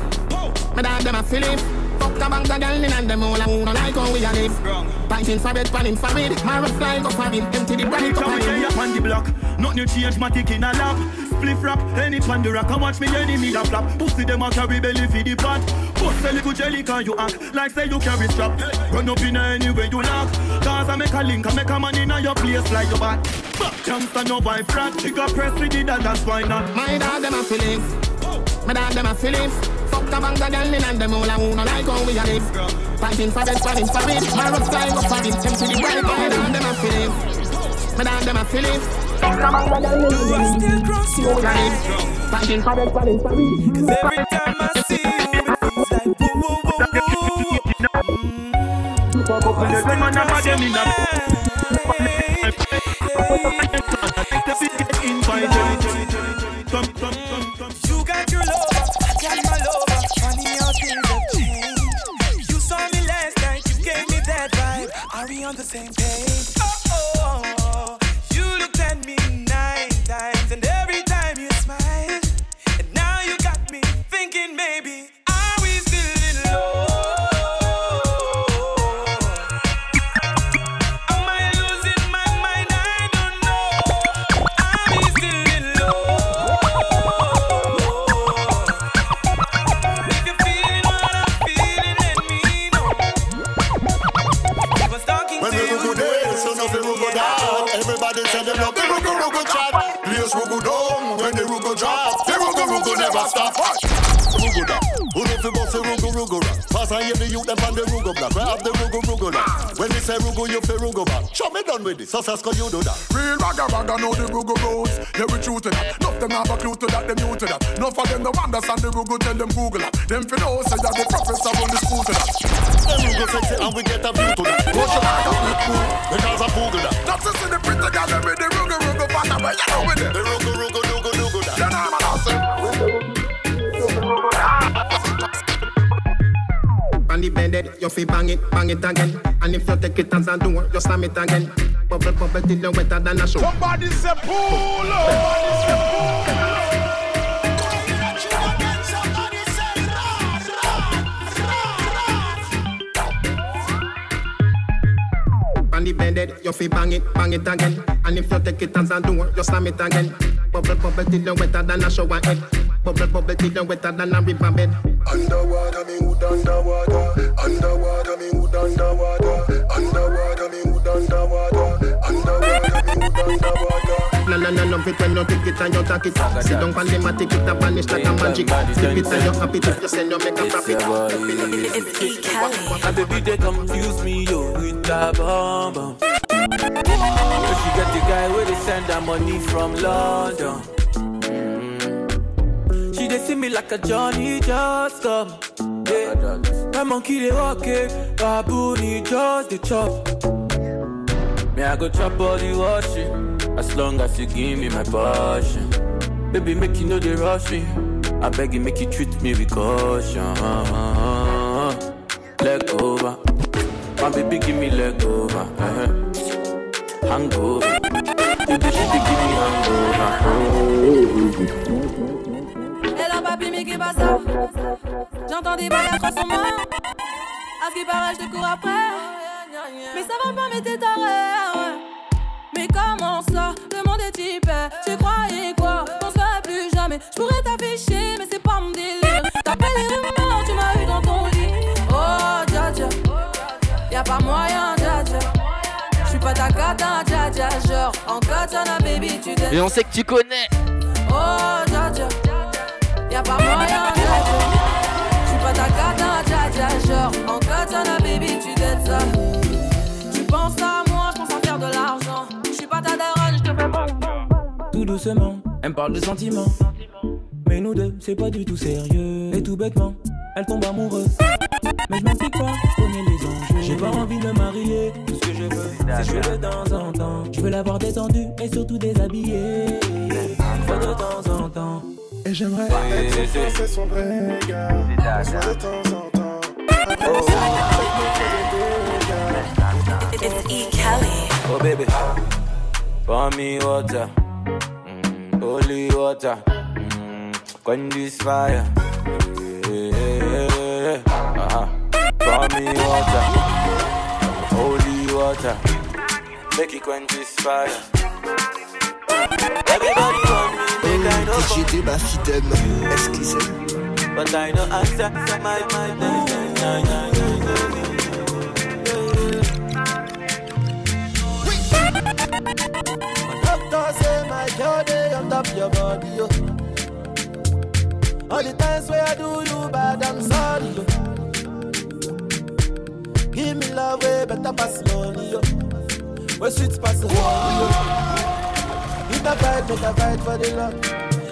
Me dog them a feelings. Fuck the bangs of girl in and them all a who like how we a live. Punching for bed, panning for it. My rough line go for it. Empty the bright. Come here, up on the block. Nothing change, my tick in a lap. Spliff rap, any pan the rock. And watch me enemy da flap. Pussy them a carry belly for the pot. Bust a little jelly can you act like say you carry strap. Run up in any way you knock. Cause I make a link, I make a man in a your place like your back. Youngster no boy frat. She got press with it, and that's why not. My dog them a feelings. My dog them a feelings. Fuck the bangs of girl and them all a who no like how we a live. Fighting for bed, fighting for it. My rough style go for it. Empty the bright. My dog them a feelings. My dog them a feelings. Fuck the bangs of girl in and them all a who no like Fighting for bed, fighting for it. Cause every time I see you, it feels like woo woo woo woo. There's a man about them in a me done. So Sasko you do that. Real ragga ragga know the rugu rules. Yeah, we true to that. Nuff them have a clue to that, them new to that. Nuff of them no understand the rugu, tell them Google that. Them fi know say that the professor on the school to that. The rugu sexy and we get a view to that. Watch your back up, because I Google that. That's to see the pretty girl them with the rugu rugu fana, but you know with it. The rugu rugu rugu rugu that. You know man I say. On the bed, you fi bang it, bang it again. And if you take it as a door, you slam it again. Bubble, bubble till you wetter than a show. Somebody say pull On the bed, you fi bang it, bang it again. And if you take it as a door, you slam it again. Bubble, bubble till you wetter than a shower head. Bubble, bubble till you wetter than a river bed. Underwater, me wood underwater. It when you take it and you take it. Sit down on the mat, take it and vanish like a magic. Flip it and you happy if you send you make a profit. My baby they confuse me yo with that bomb bomb. But she get the guy where they send her money from London. Mm. She they see me like a Johnny just come. Yeah. My monkey they walk it, baboon he just the chop. Me I go chop all the washing, long as you give me my passion. Baby make you know they rush me. I beg you make you treat me with caution. Leg over, my baby give me leg over. Uh-huh. Hangover, she dey give me hangover. Hello papi, qui J'entends des bails à son. À ce qui paraît, je cours après. Mais ça va pas, mais t'es. Mais comment ça Le monde est hyper. Tu croyais quoi On se plus jamais. Je pourrais t'afficher, mais c'est pas mon délire. T'appelles les rumeurs, tu m'as eu dans ton lit. Oh, dja dja. Y'a pas moyen, dja dja. J'suis pas ta cata, dja dja. Genre, en katana, baby, tu t'es. Et on sait que tu connais. Oh, dja dja. Y'a pas moyen, dja dja. J'suis pas ta cata, dja dja. Genre, en katana, baby, tu t'aides ça. Tout doucement, elle me parle de sentiments. Mais nous deux, c'est pas du tout sérieux. Et tout bêtement, elle tombe amoureuse. Mais je m'implique pas, je connais les enjeux. J'ai pas envie de me marier, tout ce que je veux, c'est jouer de temps en temps. Je veux l'avoir détendue et surtout déshabillée. Une fois de temps en temps. Et j'aimerais être son frère, c'est son vrai gars. De temps en temps. Après ça, It's E. Kelly. Oh baby, pour me water, mm, holy water, mm, quench this fire. Yeah, yeah, yeah. Uh-huh. Pour me water, holy water, make it quench this fire. Everybody want me, make I know DJ débat fidèle, exclusif. But I don't accept my my my your body, yo. All the times where I do you bad, I'm sorry, yo. Give me love way better pass money, yo. Where sweet pass the money, yo. If I fight, make I fight for the love.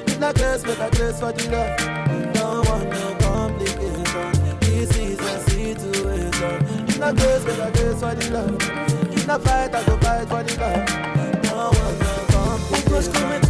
If I grace, make I grace for the love. Don't want no complication. This is a situation. If I grace, make I grace for the love. If I fight, I go fight for the love. Don't want no Pourquoi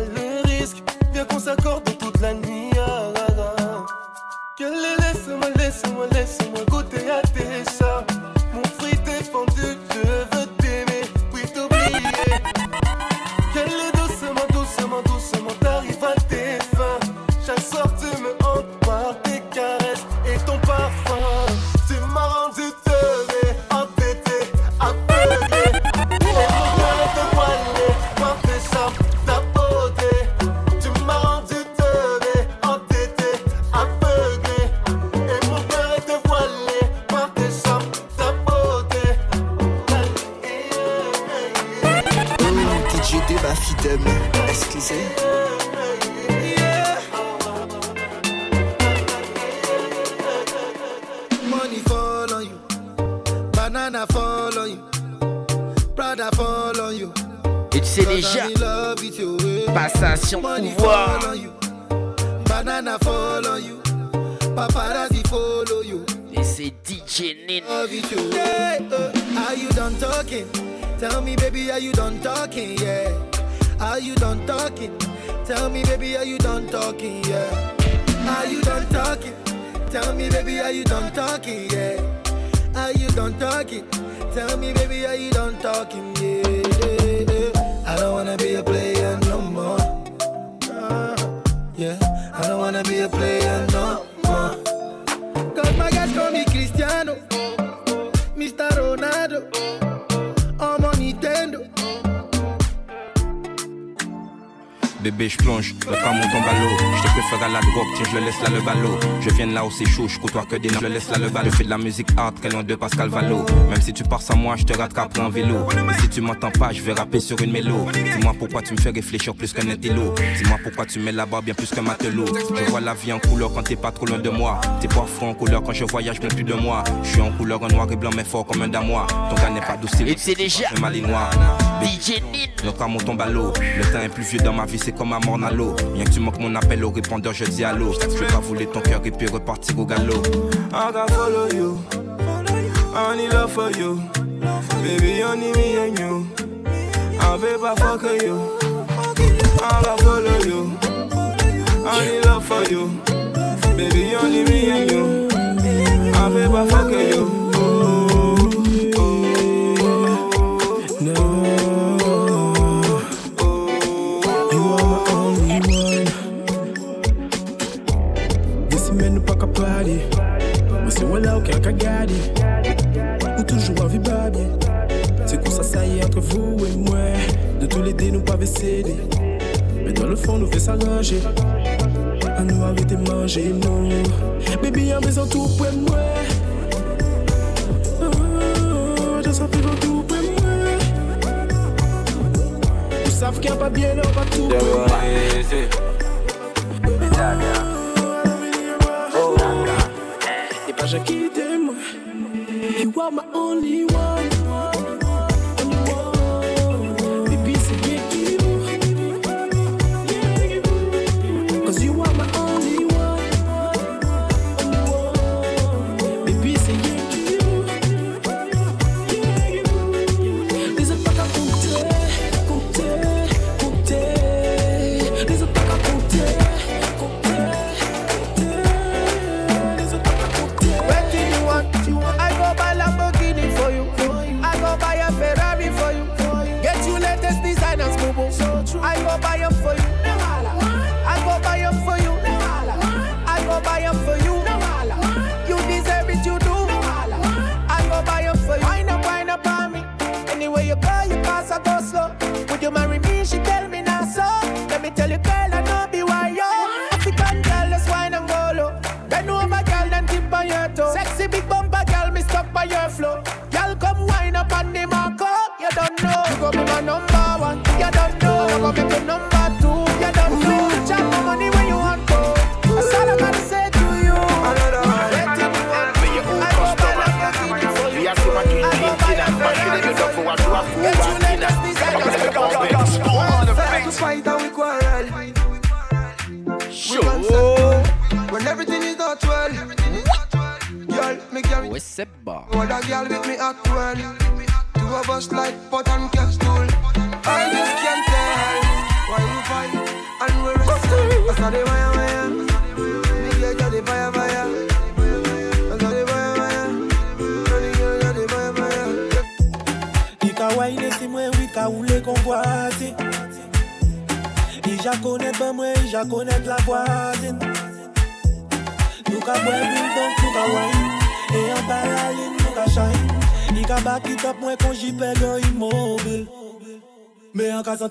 je côtoie que des je le laisse là le ballot. Je fais de la musique hard, très loin de Pascal Valo. Même si tu pars sans moi, je te rattrape en vélo. Et si tu m'entends pas, je vais rapper sur une mélo. Dis-moi pourquoi tu me fais réfléchir plus qu'un intello. Dis-moi pourquoi tu mets la barre bien plus qu'un matelot. Je vois la vie en couleur quand t'es pas trop loin de moi. Tes poivrons en couleur quand je voyage, plus de moi. Je suis en couleur en noir et blanc, mais fort comme un damois. Ton gars n'est pas. Et c'est déjà un malinois. DJ Nin. Le cas monte en ballot. Le temps est plus vieux dans ma vie, c'est comme un mort dans l'eau. Bien que tu manques mon appel au répondeur, je dis allô. Je vais pas voler ton cœur et puis repartir au galop. I gotta follow you. I need love for you. Baby, only me and you. Be back fuck you. I gotta follow you. I need love for you. Baby, only me and you. Be back fuck you. Cagade. Ou toujours envie babi. C'est qu'on s'assaille entre vous et moi? De tous les dés, nous pas céder. Mais dans le fond, nous fait s'arranger. À nous arrêter manger, non. Baby, en besoin tout pour moi. Oh, je sens vivre tout pour moi. Ils savent qu'il n'y a pas bien, on va tout pour moi. J'ai quitté moi. You are my only one.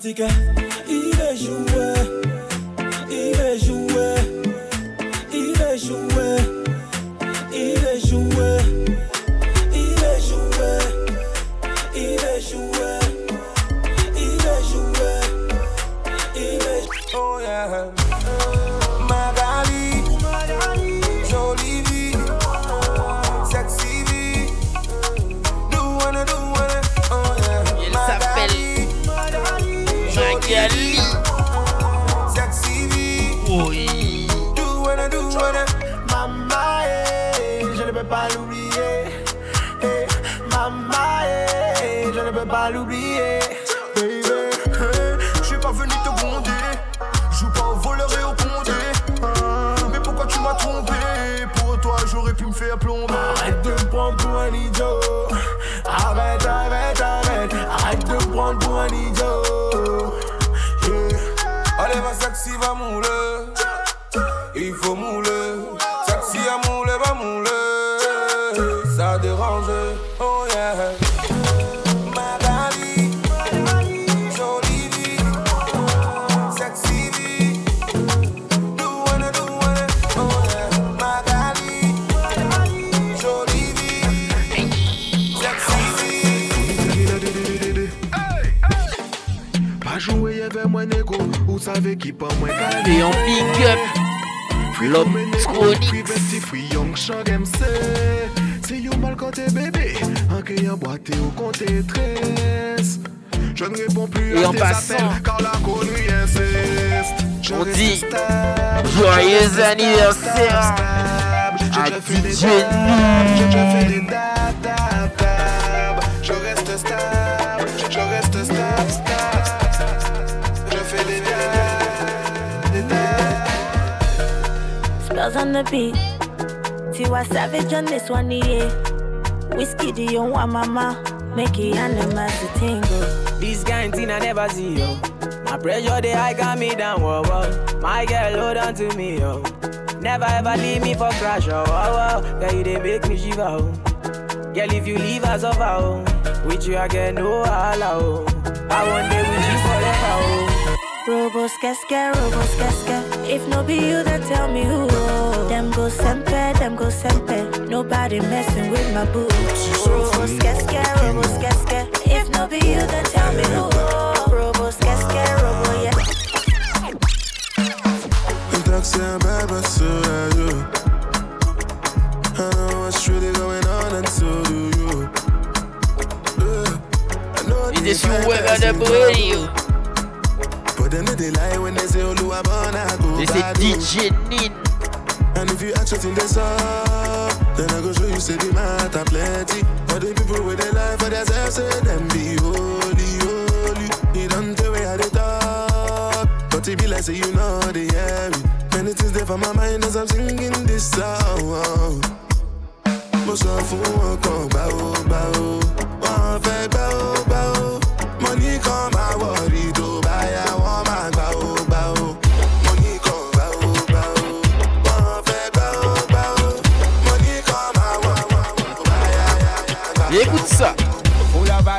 An ka qui pas moi Et en big up, Lobtronics. Free young shang MC C'est you mal quand t'es bébé En criant boîte ou quand t'es tresse Je ne réponds plus Et à en tes passant, appels Car la connerie insiste Je On reste dit stable, je joyeux reste anniversaire stable. J'ai à déjà fait des DJ dates, Nid. J'ai déjà fait des dates, dates, dates. Je reste stable, je reste stable, stable. Je fais des dates, des dates. Spells on the beat. Tiwa Savage on this one, yeah. Whiskey, do you want mama? Make it animals to tingle. This kind thing I never see, yo. My pressure, the high got me down, whoa, whoa. My girl, hold on to me, yo. Never ever leave me for crash, oh, oh, oh. Girl, you they make me shiver, oh. Girl, if you leave us over, oh. With you, I get no holla, oh. I want day with you forever, oh. Robos casca, robos casca. If no be you, then tell me who. Them go sempe, them go sempe. Nobody messing with my boo. Robos casca, robos casca. If no be you, then tell me who. Robos casca, robo yeah. Un taxi and baby, so are you. I know what's really going on, and so do you. Yeah. I know Il they est sur fight Web us Adam in Radio. But then they lie when they say Oluwa born I go Et c'est bad, oh. DJ Nid. And if you ask in this up, then I go show you say the matter plenty. But the people with their life for themselves say them be holy, holy. You don't tell where they talk, but it be like say you know they hear me. Many things there for my mind as I'm singing this song. Mo sọ fún wọn kan gbà ó gbà ó, wọ́n fẹ́ gbà ó gbà ó. Mo ní kan máa wọ̀rí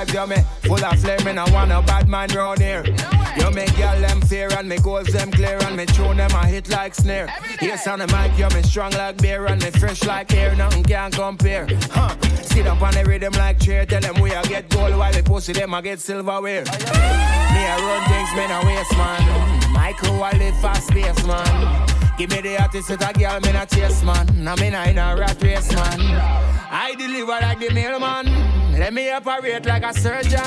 vibes, yo, me full of flame, and I want a bad man round here. You make girl them fear and me goals them clear and me tune them a hit like snare. Yes on the mic, you me strong like beer and me fresh like air, nothing can compare. Huh? Sit up on the rhythm like chair, tell them we a get gold while the pussy them a get silverware. Me a run things, me no waste man. Michael I live fast pace man. Give me the artist with a girl, me not chase man. I mean I in a rat race man. I deliver like the mailman. Let me operate like a surgeon.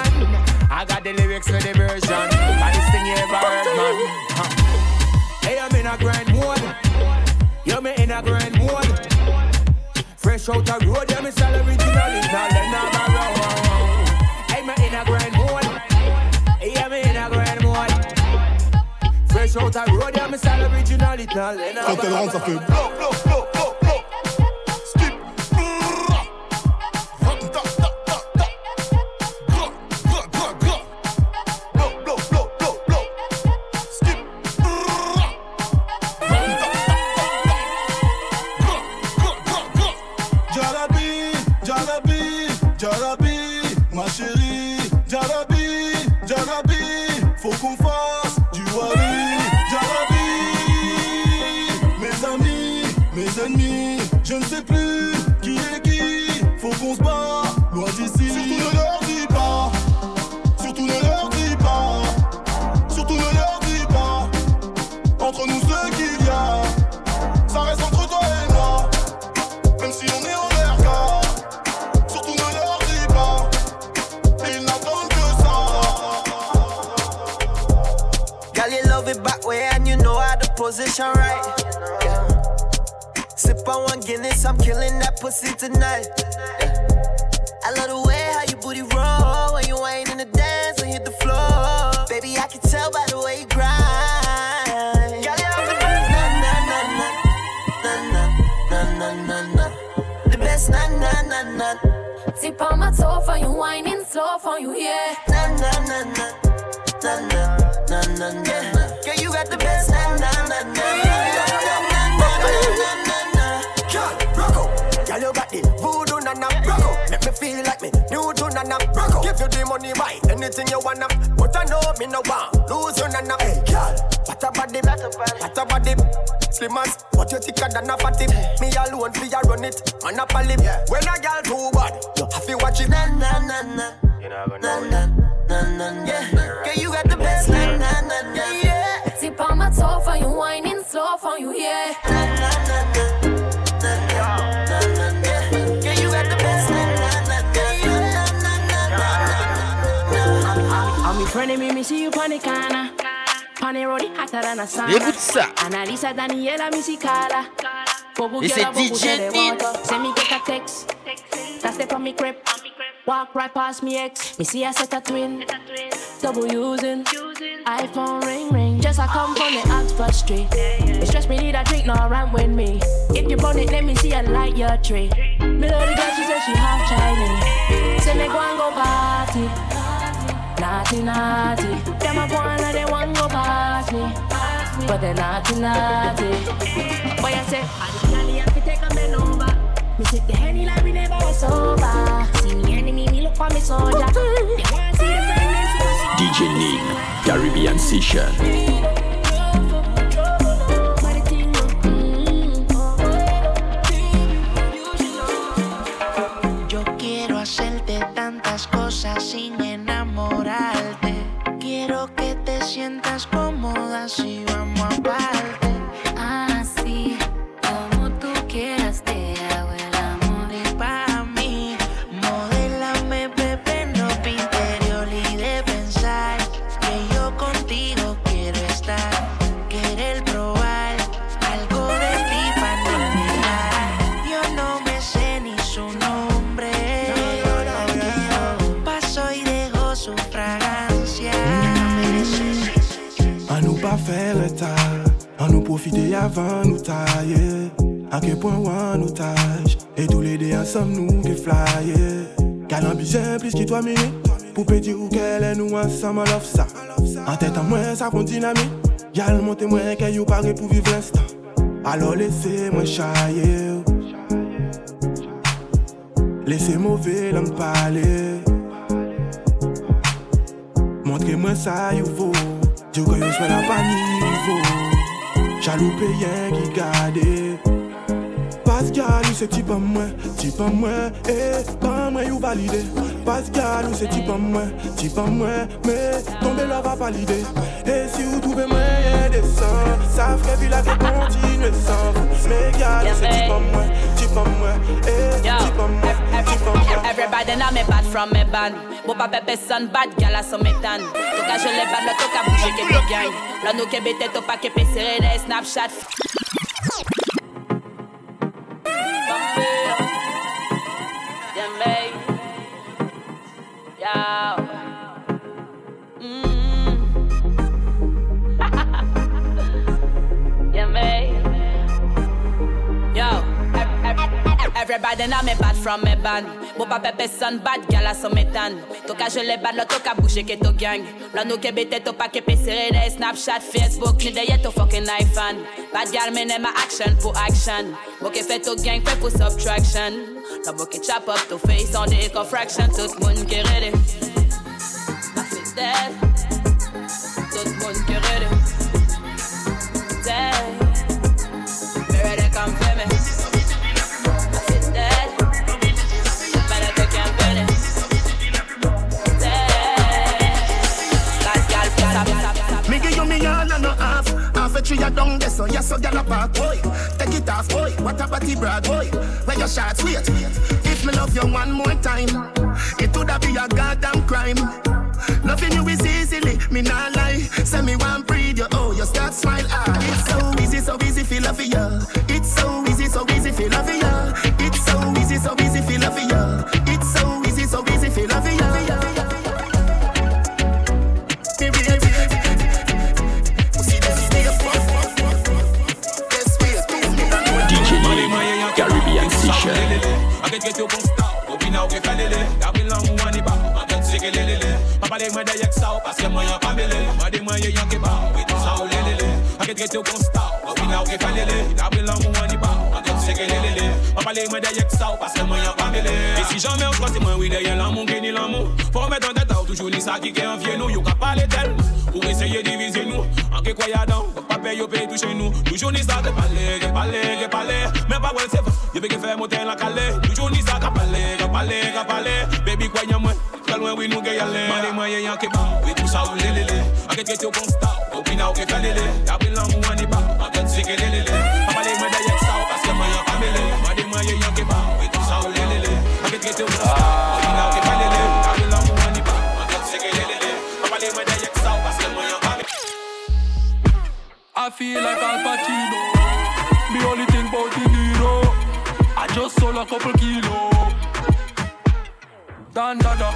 I got the lyrics for the version. Baddest thing you ever heard, man. Huh. Hey, I'm in a grind mode. You me in a grind mode. Fresh out the road, yeah, me sell original. Not let no borrow. out a road, yeah, me style original, it not Cut the dance of it. Ma chérie, Jarabi, Jarabi, faut qu'on fasse du Wari. Je ne sais plus qui est qui, faut qu'on se bat, Guinness, I'm killing that pussy tonight. I love the way how you booty roll when you ain't in the dance and hit the floor. Baby, I can tell by the way you grind. The best na na na na. na na na na na, the best na na na na. Tip on my toe for you, whining slow for you, yeah. Na na na na na na na na. na, Girl, you got the best nana Rocco Give you the money buy anything you wanna. But I know me no want lose you nana. Hey girl, what a body, what a body. Slim as, but you thicker than a fatty. Me alone fi ya run it, man up a lip. When a girl too bad, you have to watch it Na na na na. You never know na na na na. Yeah, girl, you got the best. na na na na. Yeah. Tip on my toe for you, whining slow for you, yeah. Na na. I'm in front of me, me see you corner. On road, hotter than a sauna. Écoute ça. Annalisa, Daniela, Musicala. Bobo Et c'est DJ girl, they Nid. want to Send me get a text. That's the me crib. Walk right past me ex. Me see I set a twin. Double using. iPhone ring ring. Just I come from the Oxford Street. It stress me need a drink, no rant with me. If you burn it, let me see a light your tree. Me love the girl, she said she half Chinese. Say me go and go party. Naughty, naughty. Them a go and they want go past me. But they naughty, naughty. Boy, I say, I the candy have to take a bend over. Me sip the henny like we never was sober. See me enemy, me look for me soldier. They want see the the DJ Nick, Caribbean Session. Sientas cómoda si vamos Profitez avant nous tailler. A quel point on nous tâche. Et tous les deux ensemble nous qui flyer. Quand plus qui toi minutes. Pour faire dire où qu'elle est nous ensemble. En tête en moins, ça compte dynamique. Y'a le monde et moi qui a pour vivre l'instant. Alors laissez-moi chahiller. Laissez-moi la langue parler. Montrez-moi ça, y'a eu vaut. Tu pas niveau. Jalou peyen ki gade Pascal ou se ti pa mwen, ti pa mwen E, pas mwen ou valide Pascal ou se ti pas mwen, ti pa mwen mais tombe la va palide Et si ou touve mwen e desan Sa fre la ke kontinue san Me gal ou vous. Mais gars, ou c'est type à moi, type Everybody know me bad from me band Bo pa pepe son bad gal a son metan Toka je le bad, toka bouge ke te gang. La nou ke bete to pa ke pe sere de Snapchat ev- everybody know me bad from me band. Bo pa pepe son bad gal a son metan. Toka je le bad, la toka bouge ke to gang. La nou ke to pa ke pe sere de Snapchat, Facebook, ni de ye to fucking iPhone. Bad gal me ma action pour action. Bo ke fe to gang, fe pour subtraction. La bo ke chop up to face on the eco. Tout moun ke ready. I feel dead. Tree a down there, so yes, so gyal a park, boy. Take it off, boy. What a body brag, boy. Where your shots, wait. If me love you one more time, it woulda be a goddamn crime. Loving you is easily, me not lie. Say me one breathe, you oh, you start smile. Ah, it's so easy, so easy, feel love ya. It's I get get you gon' stop. Open now que falele. Da bilang mo ani ba. I get sick lelele. Papa leg me da yak sao parce que moi y'a pas mêlé. Ma de moi y'a que ba. Oui tout ça ou lelele. I get get you gon' stop. Open now que falele. Da bilang mo ani ba. I get sick lelele. Papa leg me da yak sao parce que moi y'a pas mêlé. Et si jamais on croit c'est moi oui derrière l'amour qui ni l'amour. Faut mettre en tête toujours ni ça qui est envié nous. You ka parler d'elle. Pour essayer de diviser nous. En que quoi y'a dans. Pas payer au pays toucher nous. Toujours ni ça de parler, de parler, de parler. Mais pas ouais c'est vrai. You veux que faire monter la calée. Parler, qu'à parler. Baby quoi y'a moi. Très loin oui nous ou lélé. En que tu constat. Au final que fait lélé. Y'a bien l'amour on y ba. En que c'est que lélé. Papa les moi d'ailleurs ça parce que moi y'a pas mêlé. Mali moi y'a que ba. Oui tout ça ou lélé. En que tu constat. Au final que fait lélé. Y'a bien l'amour on y ba. En que c'est que lélé. Papa les moi d'ailleurs ça parce que moi y'a pas mêlé. I feel like Al Pacino. Me only think about the hero. I just sold a couple kilo. Dan dada,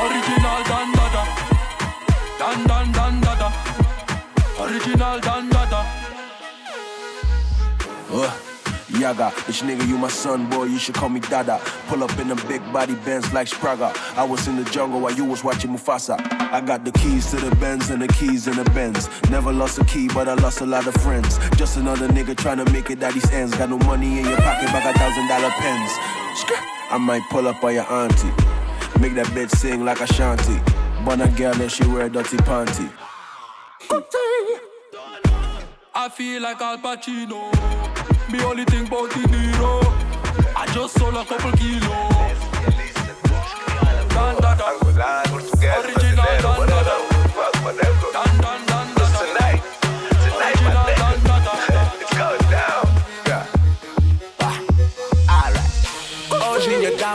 original dan dada. Dan dan dan dada, original dan dada. Uh, Yaga, this nigga, you my son, boy, you should call me Dada. Pull up in them big body Benz like Spragga. I was in the jungle while you was watching Mufasa. I got the keys to the Benz and the keys in the Benz. Never lost a key, but I lost a lot of friends. Just another nigga trying to make it at these ends. Got no money in your pocket, but got thousand dollar pens. I might pull up on your auntie. Make that bitch sing like a shanty. But a girl and she wear a dirty panty. I feel like Al Pacino. Me only think about the hero. I just sold a couple kilo.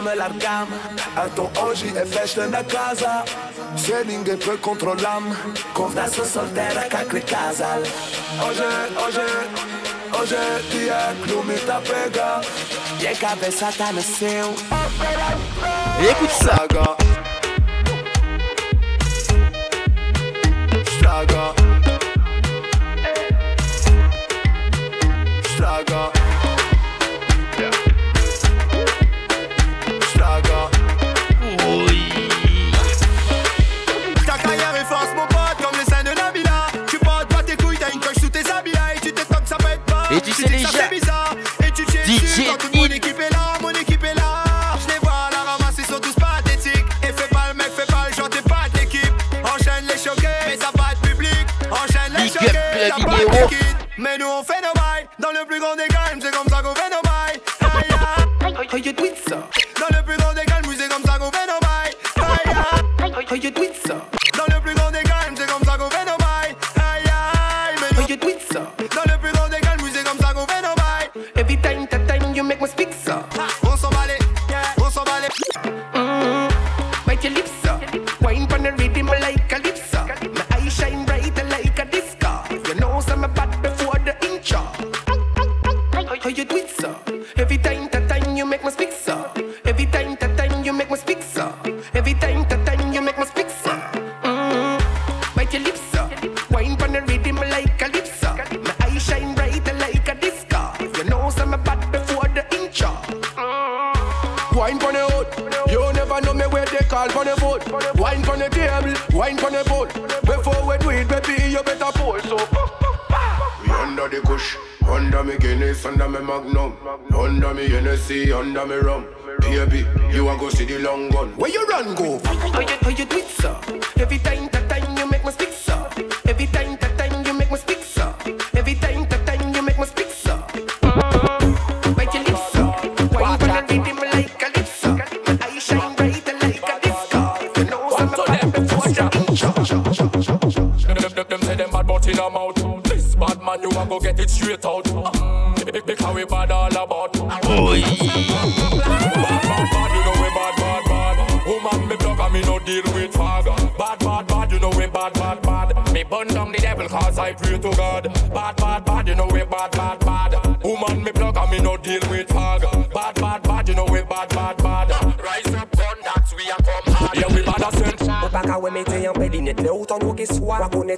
me la gama Attends oggi è festa da casa. Siening e poi contro l'am Condanza soltera cacre casa Oggi, oggi, oggi ti è clumita pega E cabeça tá no seu écoute ça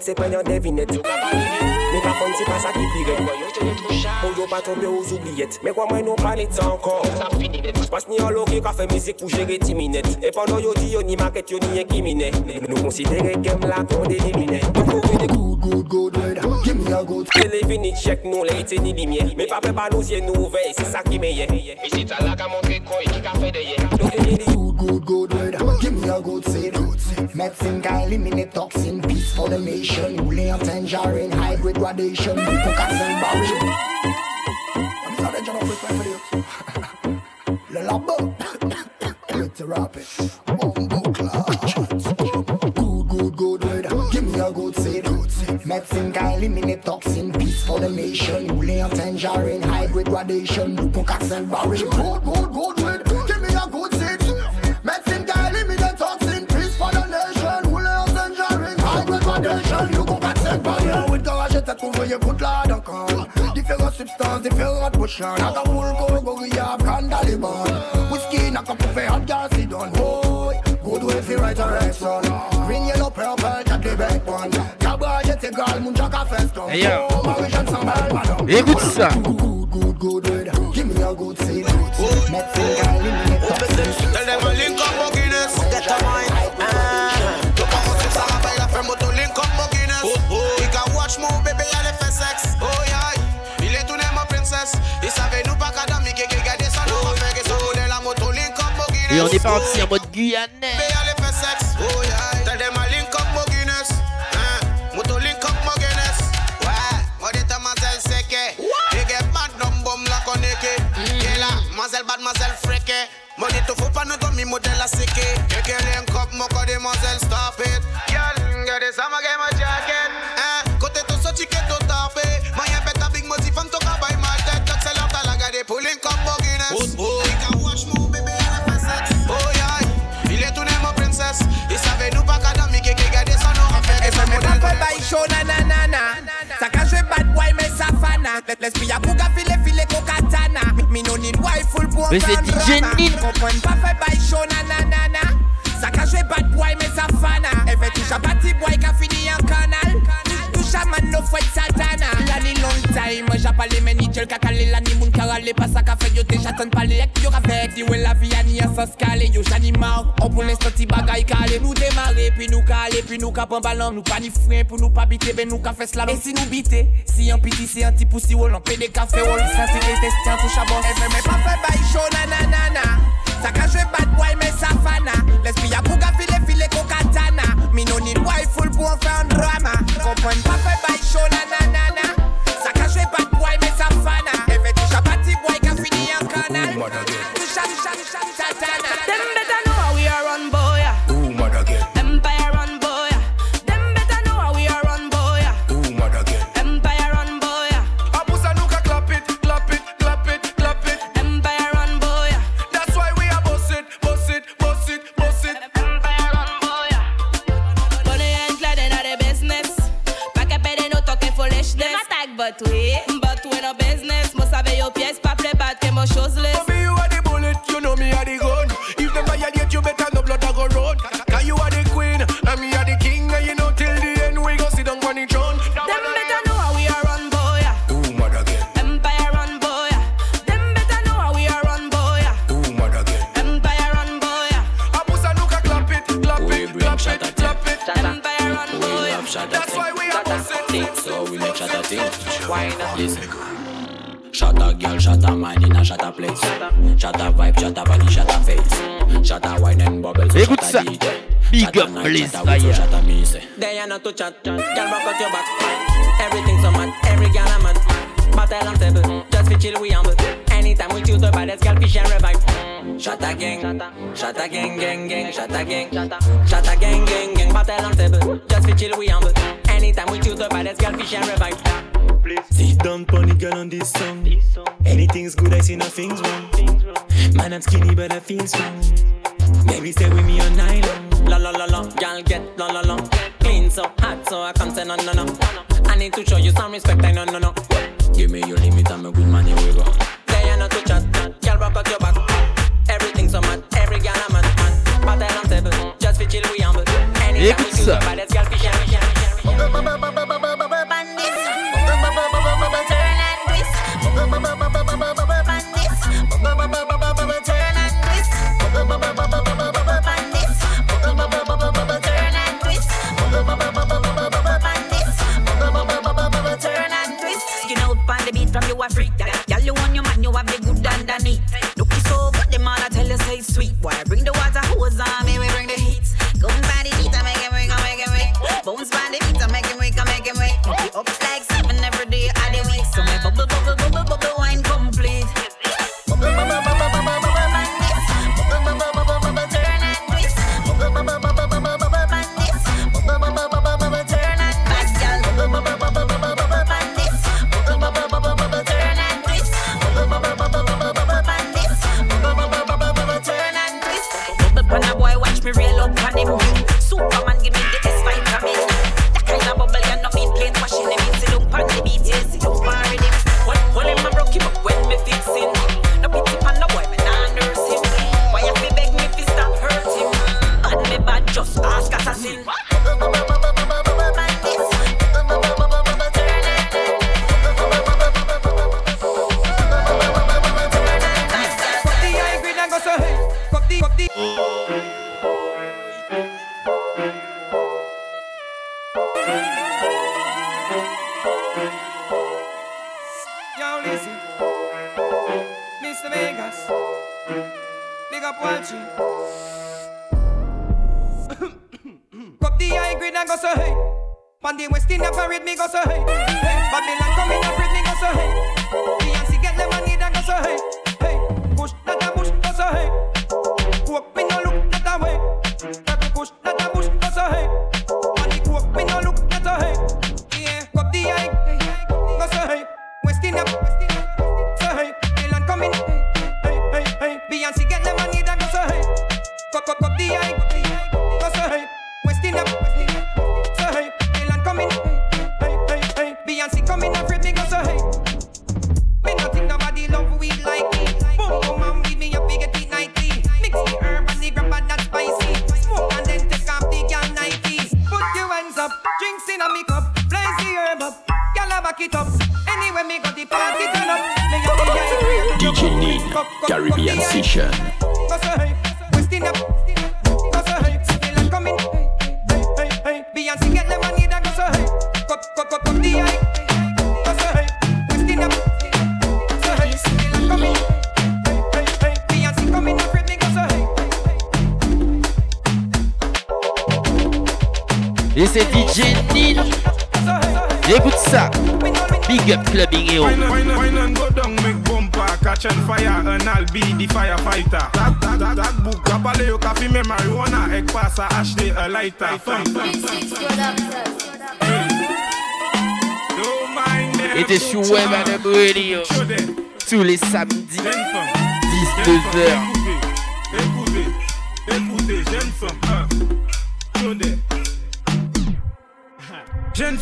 se pren yon devinet Me pa fon se pa sa ki pire Pou yo pa tombe ou zoubliet Me kwa mwen nou panet sa ankor Pas ni an loke ka fe mizik pou jere ti minet E pandan yo di yo ni maket yo ni ekimine Nou konsidere kem la ton delimine Good, good word, give me a good Tele vini chek nou le ite ni limye Me pa pe pa nou zye nou vey, se sa ki meye Isi tala ka montre koy ki ka fe fedeye Good, good, good word, give me a good say Medicine can eliminate toxin. Peace for the nation. Ruling and tangerine. Hybrid gradation. Cocax and barrel. I'm sorry, John, I'm for you. Le labo. Let's rap it. Bumbo clutch. Good, good, good word. Give me a good seed. Medicine can eliminate toxin. Peace for the nation. Ruling and tangerine. Hybrid gradation. Cocax and barrel. Good, good, good word. Hybrid gradation. Cocax and barrel. With garage, t'as trouvé good lard encore. Différentes substances, différentes potions. Acapulco, Gorilla, Candaliban. Whiskey, n'a qu'à pour hot gas, it done. Boy, good way for right direction. Green, yellow, purple, jack the back one. Cabrage, t'es gal, mon jack a feston. Hey, yo. Oh, Marie-Jeanne s'en mêle, madame. Écoute ça. Good, good, good word. Give me a good seed. Medicine Et on est parti en mode Guyanais. Mais c'est faire DJ drama. Nin. Comprends pas fait by show na na na na Ça ka jwe bad boy men sa fana E fe touche a party boy ka fini en canal Touche a man no fwet satana La ni long time Ja pale men ni jel ka kale La ni moun ka rale Pa sa ka fe yo te jatan pale Ek yo ka vek Di we la vi a ni a sos kale Yo jani mar Ou pou l'instant ti bagay kale Nou demare Pi nou ka ale Pi nou Nou ni frein Pou nou pa bite Ben nou ka fe slalom. E si nou bite Si an piti si an ti poussi wol An pe de kafe wol Santi ke testi an touche a bon. Fe me pa fe bay show na na na na. Sa ka jwe bad boy men sa fana. Lesbi file file katana Mi no need wife full pou an drama. Kompren pa fe bay show na your police fire. They are not too chat. Girl, rock out your back. Everything's so mad. Every girl I'm mad. But I am table. Just for chill we humble. Anytime we choose the baddest girl, fish and revive. Shut a gang. Shut gang, gang, gang. Shut a gang. Shut gang, gang, gang. But I am table. Just for chill we humble. Anytime we choose the baddest girl, fish and revive. Sit down, pony girl on this song. Anything's good, I see nothing's wrong. Man, I'm skinny, but I feel strong. Baby, stay with me on island. La la la la, y'all get la la la. Clean so hot, so I can't say no no no. I need to show you some respect, I no no no. Give me your limit, I'm a good man, here we go. They are not to chat, y'all rock out your back. Everything so mad, every girl I'm mad, man. But I'm table, just for chill we humble. Anytime we do, but it's girl, fish, fish, fish, fish, fish, fish, fish, fish,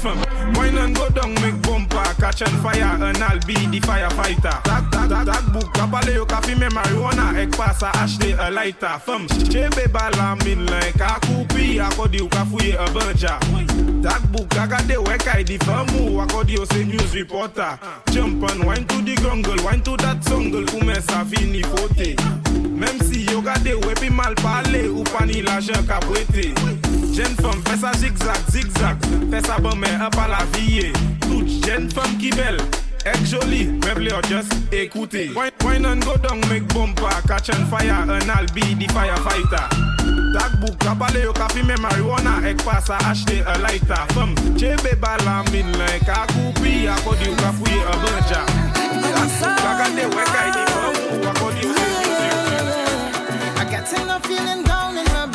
fam. Wine and go down, make bumper Catch on fire and I'll be the firefighter. Tak, tak, tak, tak book Kapale yo ka fime marijuana Ek pasa ashte a lighter Fam, chebe bala min lan Ka koupi akodi yo ka fuye a banja. Tak book agade wek ay di famu Akodi yo se news reporter. Jump and wine to the grungle Wine to that sungle Koumen sa fini fote. Mem si yo gade wepi mal pale Ou pani la jen ka bwete jen fom fè sa zigzag, zigzag. Fè sa bon men an la viye Tout jen fom ki bel Ek joli, me vle yo just ekoute Wine an go dong mek bompa Catch an fire, an al be di firefighter. Takbouk, kapale yo kafi me marijuana Ek pasa ashte a lighter. Fem, chebe bala min la Ek akupi, akodi yo kafuye a banja Kakande wekay di fom Akodi yo kafuye a banja I got enough feeling down in my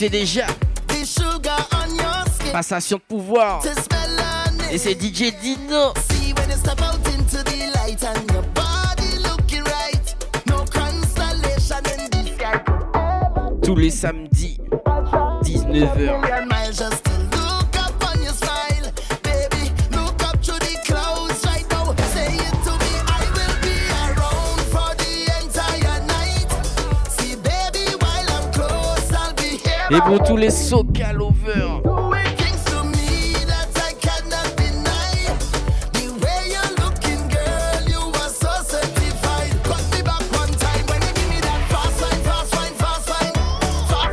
c'est déjà. Passation de pouvoir. Et c'est DJ Dino. Tous les samedis, 19h. Et pour tous les soca lovers.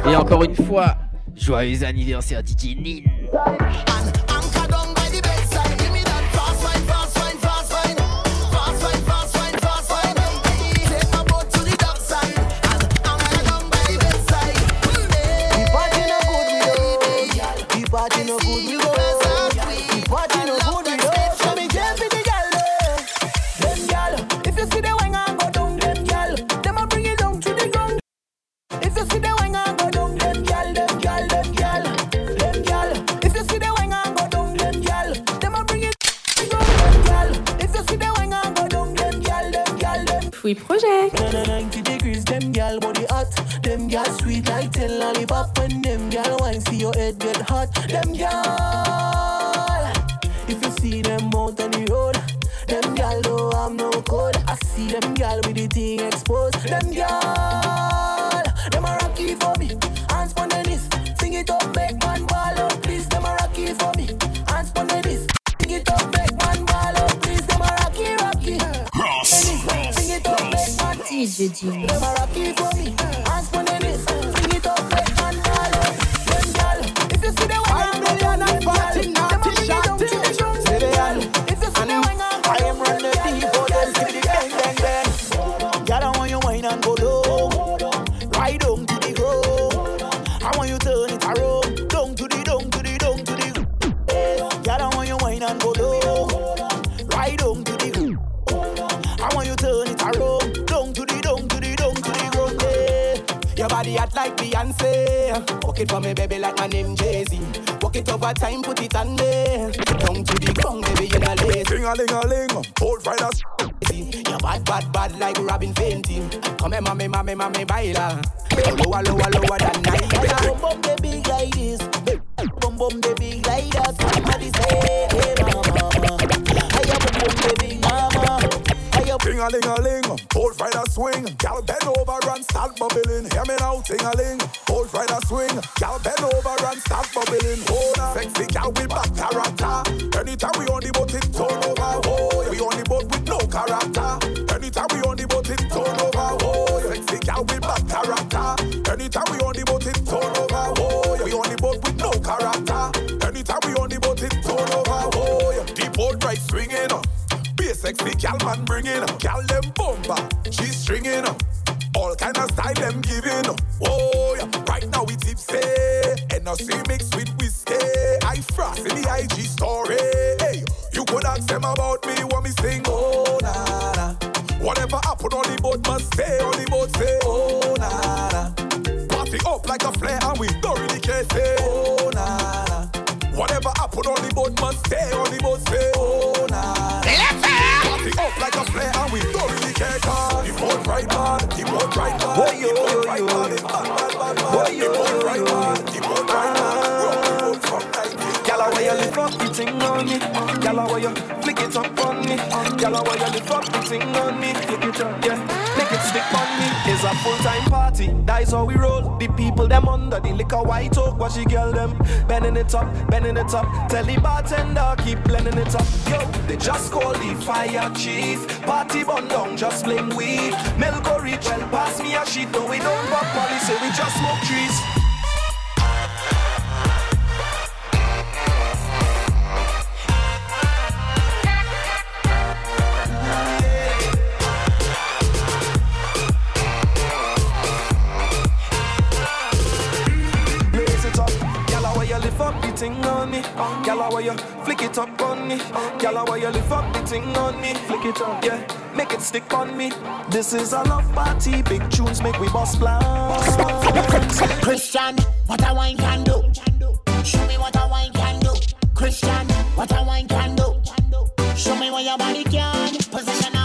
Et encore une fois, joyeux anniversaire DJ Nin. up on me. Gala, why you lift up the thing on me? Flick it up, yeah. Make it stick on me. This is a love party. Big tunes make we boss plans. Christian, what a wine can do. Show me what a wine can do. Christian, what a wine can do. Show me what your body can. Position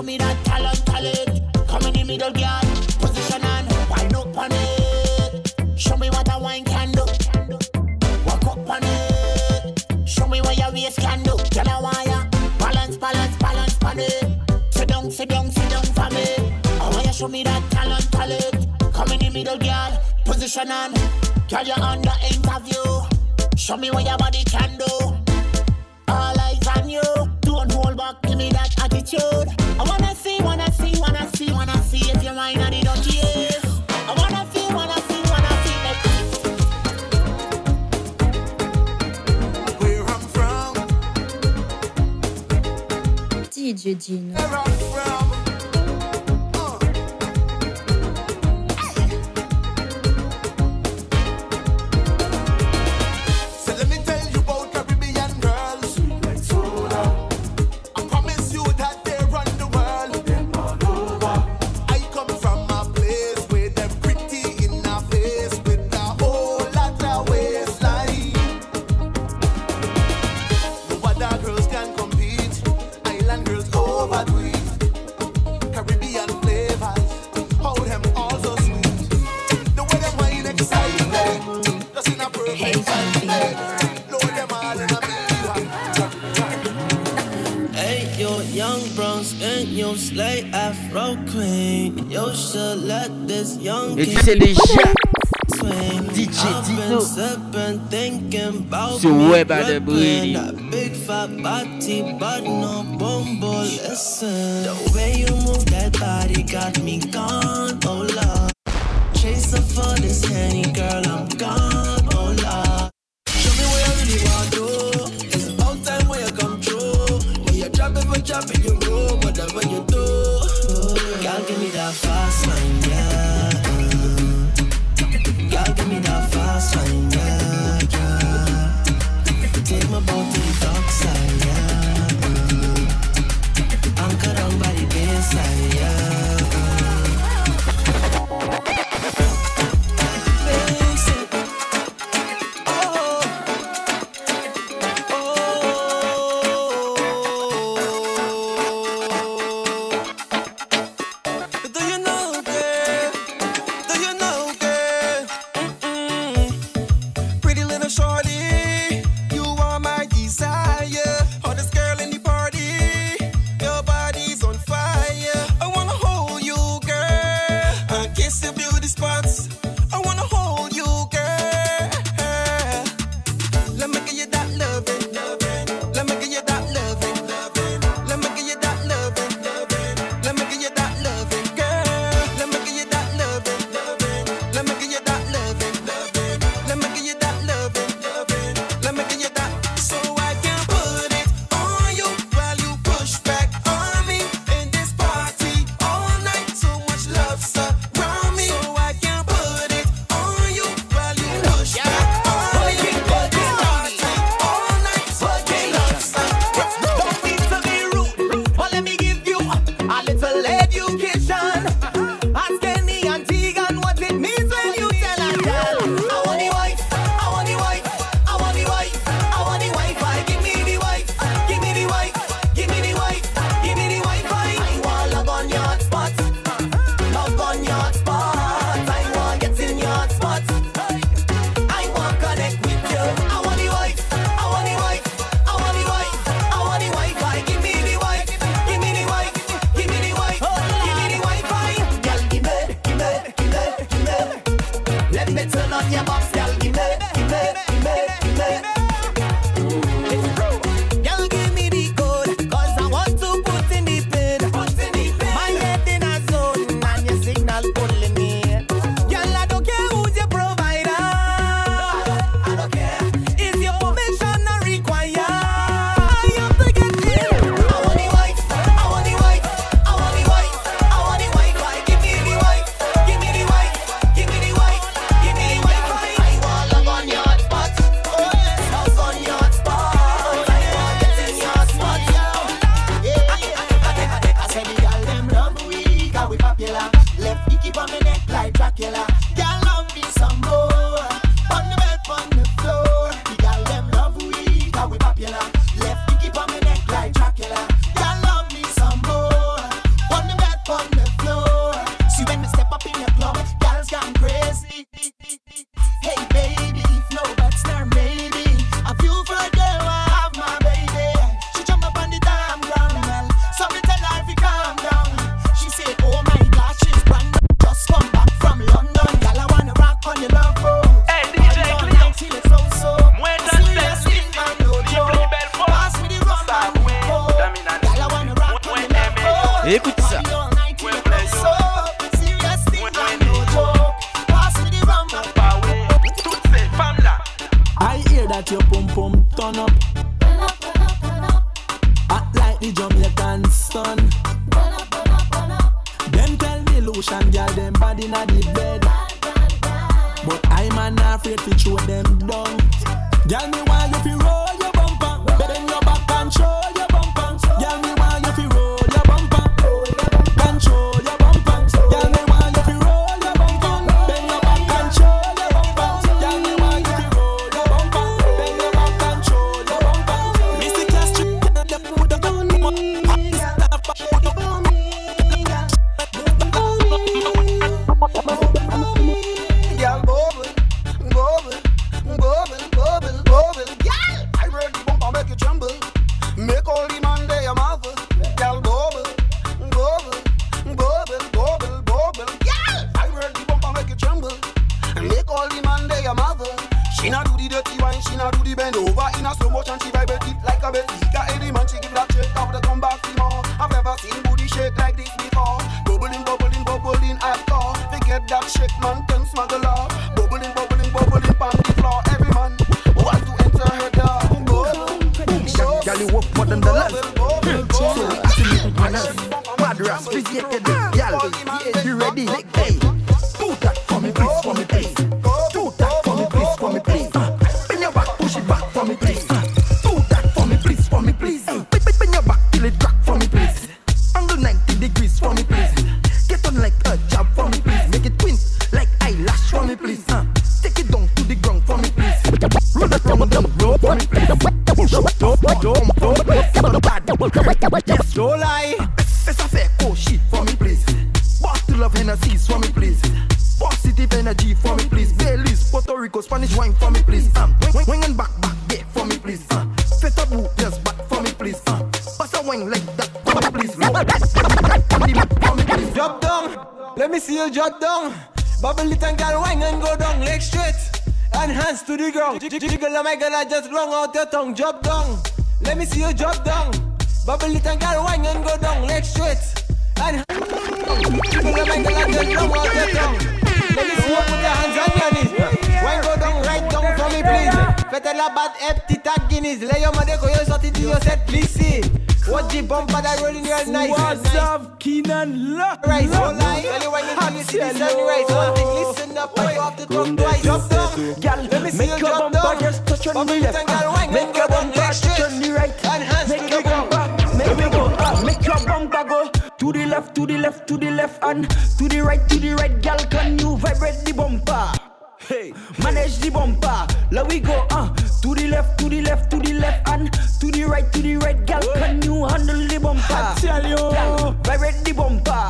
show me that talent, talent. Come in the middle, girl. Position and wind up on it. Show me what a wine can do. Walk up on it. Show me what your waist can do. Girl, I want. Balance, balance, balance on it. Sit down, sit down, sit down for me. I want you show me that talent, talent. Come in the middle, girl. Position and girl, you're on the interview. Show me what your body can do. All eyes on you. Don't hold back, give me that attitude. I wanna see, wanna see, wanna see, wanna see if you're mine. I wanna feel, wanna see, wanna see. Where I'm from. DJ Gino. Et tu sais déjà, DJ Dino sur Web à the Brady. Big fat body, but no bumble. Listen, the way you move that body got me gone. to the ground. Jiggle oh my girl, I just long out your tongue. Drop down. Let me see you drop down. Bubble it and girl, wine and go down. Leg straight. And jiggle oh my god, I just long out your tongue. Let me see you put your hands on your knees. Wine go down, right down for me, please. Better la bad empty tag guineas. Lay your money, go your sortie to your set, please see. What the bumper that rolling your nice. What's up? Keenan Lock. Right, so like, anyone in the sunrise? right, one listen up, I off the drum twice. Drop down, girl, let me see your drop down. Touch on the left, make your bum back, touch on the right, and hands make your bum back, make your bum back, make your bum back go. To the left, to the left, to the left, and to the right, to the right, girl, can you vibrate the bumper? Hey, manage the bumper. Let we go, uh, to the left, to the left, to the left, and to the right, to the right, girl. Can you handle the bumper? I tell you, girl, Direct the bumper.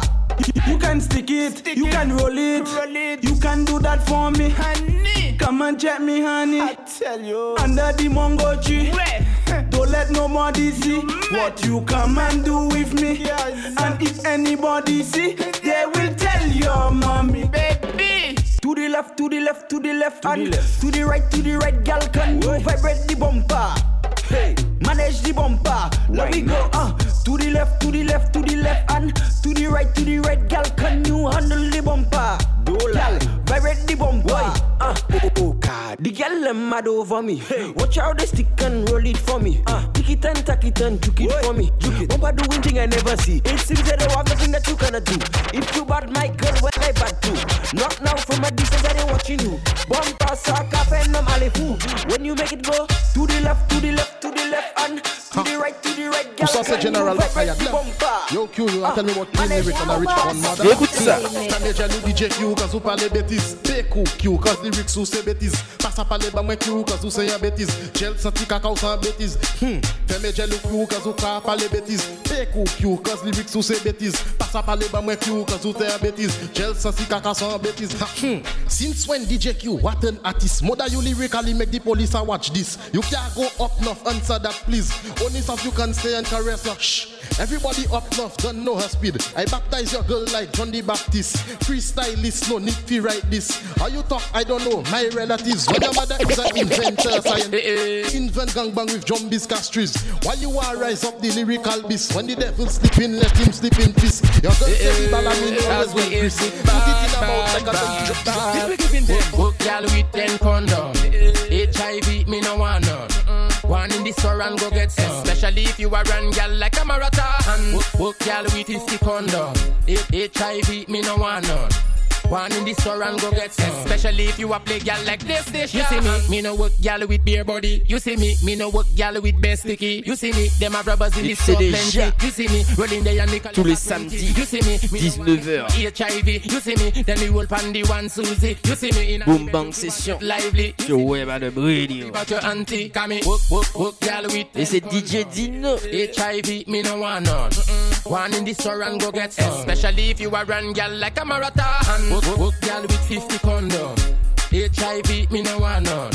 You can stick it, stick you it. can roll it. roll it, you can do that for me. Honey. Come and check me, honey. I tell you, under the mango tree. Don't let nobody see what you come and do with me. Yes. And if anybody see, they will tell your mommy, baby. To the left, to the left, to the left, to and the left. to the right, to the right, girl, can you vibrate the bumper? Hey manage the bumper. Let me go. Uh, to the left, to the left, to the left, and to the right, to the right, gal. Can you handle the bumper? Do Gal, vibrate the bumper. Uh, oh, oh, God. The gal them mad over me. Hey. Watch out they stick and roll it for me. Uh, tick it and tack it and juke it for me. Juke it. Bumper doing thing I never see. It seems that they have nothing that you cannot do. If you bad my girl, I bad too. Not now from a distance they watching you. Bumper suck up and I'm. When you make it go to the left, to the left, to the left, and to the right, to the right, c'est General Fire. Yo Q, you tell me what clean lyrics and a rich one mother. Écoute ça. Manager nous DJ Q, cause vous parlez bêtises. Pécou Q, cause lyrics ou c'est bêtises. Passe à parler bah moi Q, cause vous c'est un bêtise. Gel senti cacao sans bêtise. Hmm. Fais gel ou Q, cause vous parlez bêtises. Pécou Q, cause lyrics ou c'est bêtises. Passe à parler bah moi Q, cause vous c'est un bêtise. Gel senti cacao sans bêtises. Hmm. Since when DJ Q, what an artist. Mother you lyrically make the police watch this. You can't go up north, answer that please. Only stuff you can say and caress her. Shh. Everybody up north don't know her speed. I baptize your girl like John the Baptist. Freestylist, no need to write this. How you talk, I don't know. My relatives. When your mother is an inventor, science. Invent gangbang with zombies castries. While you are rise up the lyrical beast. When the devil sleep in, let him sleep in peace. Your girl say Balamin always will. Put it a mouth like a we giving them. Book gal with no want none. One in the store go get some. Especially if you a run gal like a marathon. Book, book gal with 50 condom. HIV, me no want none. One in the store and go get some. Especially if you a play gal like this station. You see me, me no work gal with beer body. You see me, me no work gal with best sticky. You see me, them are rubbers in the store plenty. You see me, rolling there and Tous les samedis, You see me, 19h. HIV. You see me, then we roll pan the one Susie. You see me in a Boom Bang Session lively. sur Web Adam Radio. Et c'est DJ Dino. HIV, me no want none. One in the store and go get some. Especially if you a run gal like a marathon. Work, work, gal with 50 condom. HIV, me no want none.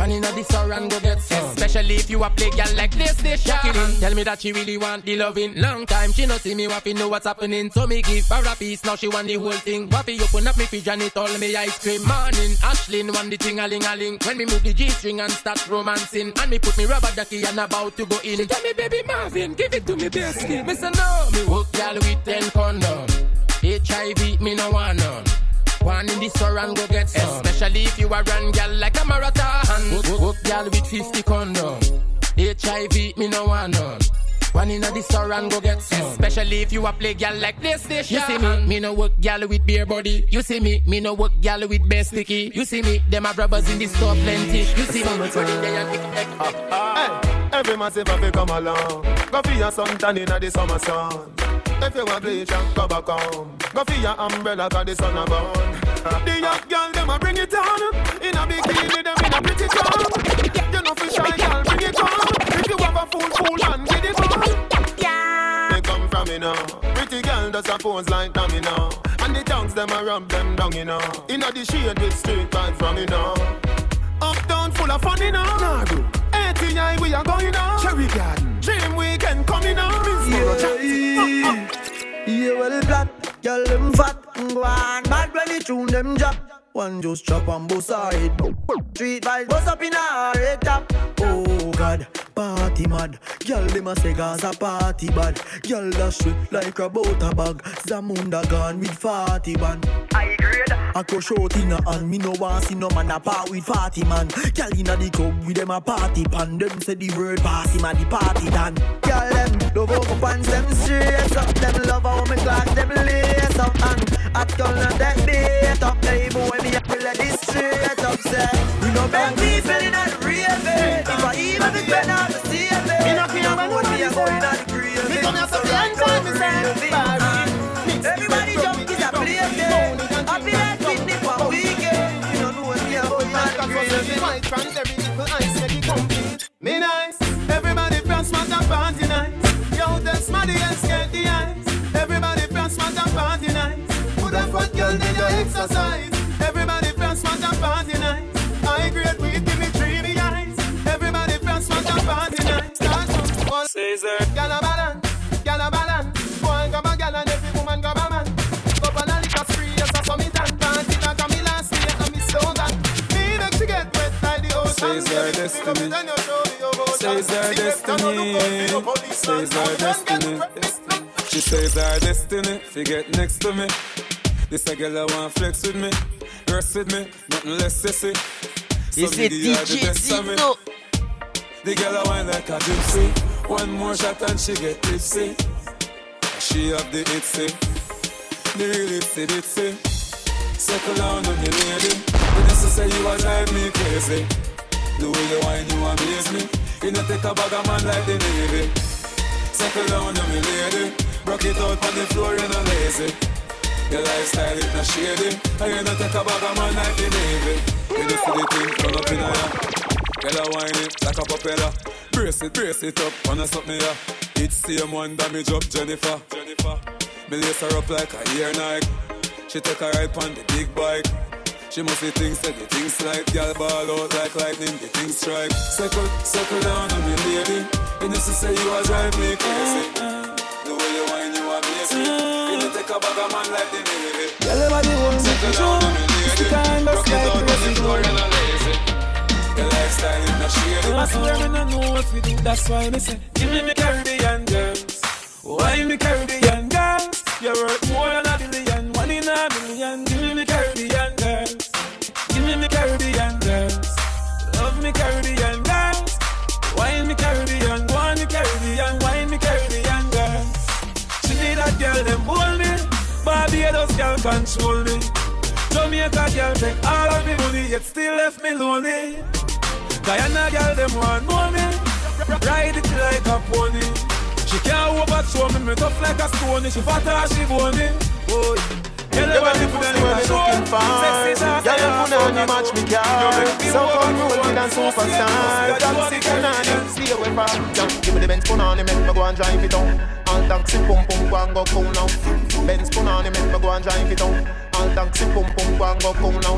One in the store and go get some. Especially if you a play girl like this, this Jacqueline. Tell me that she really want the loving. Long time she no see me waffy know what's happening. So me give her a piece, now she want the whole thing. Waffy open up me fridge and it all me ice cream. Morning, Ashlyn want the thing a ling a ling. When me move the G string and start romancing, and me put me rubber ducky and about to go in. She tell me baby Marvin, give it to me best. Me say no, me work gal with ten condom. HIV, me no want none. One in the store and go get some. Especially if you a run gal like a marathon. Work, work, work gal with 50 condom. HIV, me no want none. One in the store and go get some. Especially if you a play gal like this station. You see me, me no work gal with beer body. You see me, me no work gal with best sticky. You see me, them a brothers in the store plenty. You see me, running there and pick it up. Hey, every massive have come along. Go for your suntan in the summer sun. If you want bleach and go back home. Go for your umbrella cause the sun a burn. The young girl them a bring it on. In a bikini them in a pretty town. You know for shy girl bring it on. If you have a fool fool and get it on. They come from me now. Pretty girl does a pose like them you know. And the tongues them a rub them down you know. In a the shade with straight vibes from me now. Uptown full of fun you know. Nah, bro. 89 we are going on. Cherry Garden. Dream weekend coming on. Yeah, yeah, well, black, girl, them fat, go on, bad when you tune them drop. One just chop on both side. Street vibes, bust up in a red top. Oh God, party mad. Girl, them a say Gaza party bad. Girl, dash it like a butter bag. Zamunda gone with 40 band. I grade. I go short in a hand. Me no want see no man a part with 40 man. Girl inna the club with them a party pan. Them say the word party man, the party done. Girl, them love how my pants them straight up. Them love how me clock them lace up. And I call them that beat up. Hey boy, me a pull this straight up. Say, you know make me feeling that real If I even be spend out to see it, me no care when me a going on the grave. Me come here so enjoy me say, Me nice. Everybody from smart and party nice. Yo, tell Smarty and get the ice. Everybody from smart and party nice. Put a fat girl in your exercise. Everybody from smart and party nice. I great weed, give me dreamy eyes. Everybody from smart and party nice. Start to one. Caesar. Gyal a balance, gyal a balance. Boy grab a gyal and every woman grab a man. On a liquor spree, I saw me dance. Party like a me last year. Says our destiny. Says our destiny. Says our destiny. She says our destiny. Forget next to me. This a girl I want flex with me, rest with me, nothing less sissy. Et c'est DJ Dino. The girl I wine like a gypsy. One more shot and she get tipsy. She have the itsy, the real itsy bitsy. Circle down on your lady. The just say you a drive me crazy. The way you wine, you amaze me. You know take a bag of man like the Navy. Circle down on me lady. Rock it out on the floor, you know lazy. Your lifestyle is not shady. And you know take a bag of man like the Navy. You just see the thing turn up in a. Girl a wine it like a propeller. Brace it, brace it up, wanna me ya. It's same one damage up Jennifer. Jennifer. Me lace her up like a ear Nike. She take a ride on the big bike. She must be things that the things like Y'all ball out like lightning, the things strike. Circle, circle down on me lady And know she say you are drive me crazy. The way you whine you amaze me You know take a bag of man like the Navy Girl, everybody wants to Circle down on me lady kind of Rock it out on the you're not lazy. Your lifestyle is not shady. I swear me no know what we do, that's why me say Give me me Caribbean girls. Why me Caribbean girls? You're worth more than a billion control me Jamaica girl take all of me money Yet still left me lonely. Guyana girl them want know me Ride it like a pony. She can't overthrow me Me tough like a stone. She fat she bony. Oh Everybody put them in a show Sexy dance Girl, you put on the match me car So come roll with and superstar. Taxi Canadian, stay away from give me the Benz put on it, make me go and drive it down All taxi pum pum, go and go cool now. Benz put on it, make me go and drive it down All taxi pum pum, go and go cool now.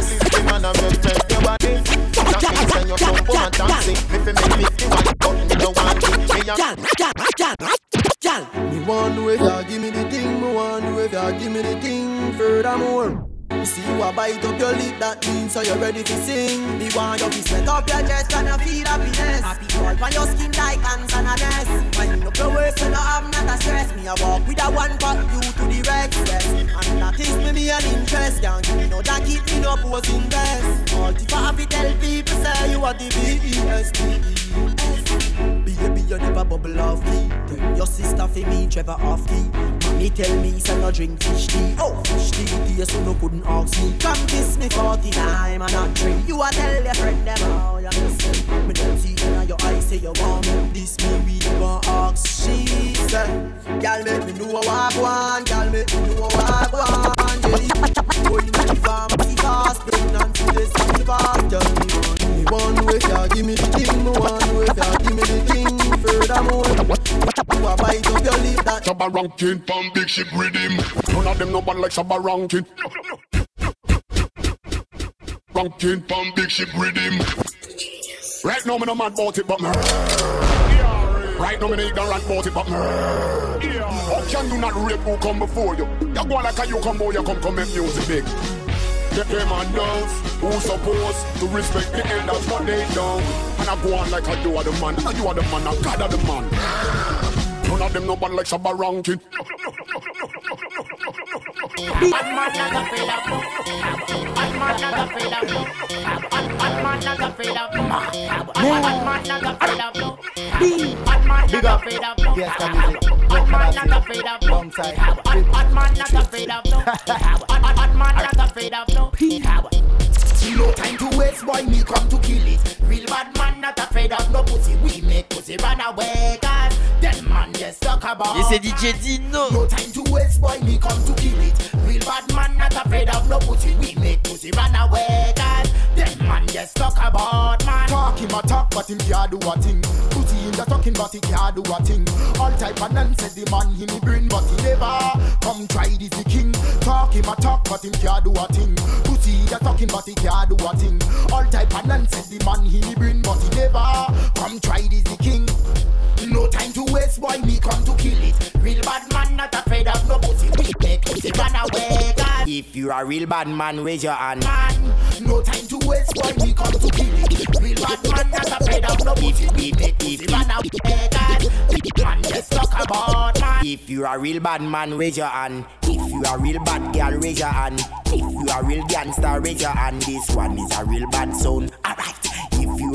System and a red red your body. That means when you come for a taxi Me fi make fifty one, but me no want it Me a Gal. Me want know if ya give me the thing Me want know if ya give me the thing Furthermore you see you a bite up your lip, that means so you're ready to sing. Me want you to sweat up your chest and you feel happiness. Happy all on your skin like hands and a dress. Wind up your waist and you have not a stress. Me a walk with a one cut you to the rest. Yes. And that is me me an interest. Can't give me no jacket, me no posing best. All the happy tell people say you are the B-E-S-T-E-S. You never bubble off. Tell your sister for me, Trevor off key. Mommy tell me, say no drink fish tea. Oh, fish tea, dear, so no couldn't ask me. Come kiss me 40 time and not drink. You a tell your friend them how you miss me. Me don't see in your eyes, say you want me. This me really want ask. She said, Girl, make me know what I want. Girl, make me know what I want. Yeah, fast, to the city fast. Girl, me want, me want know if you give me the thing. Me want know give me the thing. Furthermore, you a bite up your lip that. Shabba ranking, pan big ship rhythm. None of them no bad like Shabba ranking. Ranking, pan big ship rhythm. Right now me no mad about it, but me. Right now me no ignorant about it, but me. How can you not rate who come before you? You go like a you come boy, you come come make music big. The them and those who supposed to respect the elders, but they don't. And I go on like I you are the man, you are the man, and God are the man. None of them no bad like Shabba ranking. Bad man not afraid of no. Bad man not afraid of no. Bad man not afraid of. Bad man not afraid of. Bad man not afraid of. Bad man not afraid of. Bad man not afraid of no. Time to waste, boy, me come to kill it. Real bad man not afraid of no pussy. We make pussy run away, them man just talk about. Et c'est DJ Dino. No time to waste, boy, me come to kill it. Real bad man not afraid of no pussy. We make pussy run away, cause them man just talk about man. Talk him a talk, but him can't do a thing. Pussy in the talking, but he can't do a thing. All type of nonsense, the man he me bring, but he never come try this the king. Talk him a talk, but him can't do a thing. Pussy in the talking, but he can't do a thing. All type of nonsense, the man he me bring, but he never come try this the king. No time to waste, boy, me come to kill it. Real bad man not afraid of no pussy. We make pussy run away, cause If you a real bad man, raise your hand. Man, no time to waste, boy, me come to kill it. Real bad man I paid up no if if man If you are a real bad man, raise your hand. If you are a real bad girl, raise your hand. If you are a real gangster, raise your hand. This one is a real bad zone. Alright.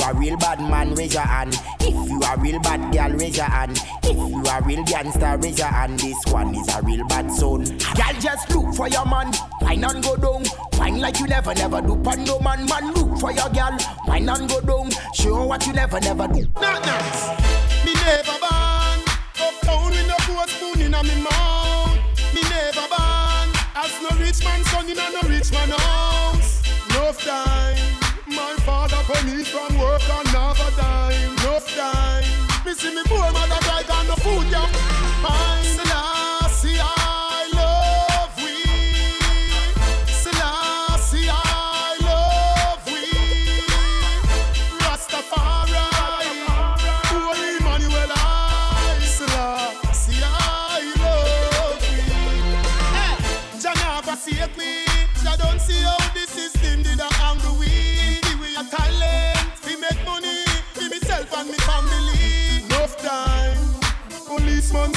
A real bad man, raise your hand. If you a real bad girl, raise your hand. If you a real gangster, raise your hand. This one is a real bad zone. Girl, just look for your man. Wine and go down. Wine like you never, never do. Pan no man, man, look for your girl. Wine and go down. Show what you never, never do. Not nice. Me never born uptown with no goat spoon in a me mouth. Me never born as no rich man son in a no rich man house.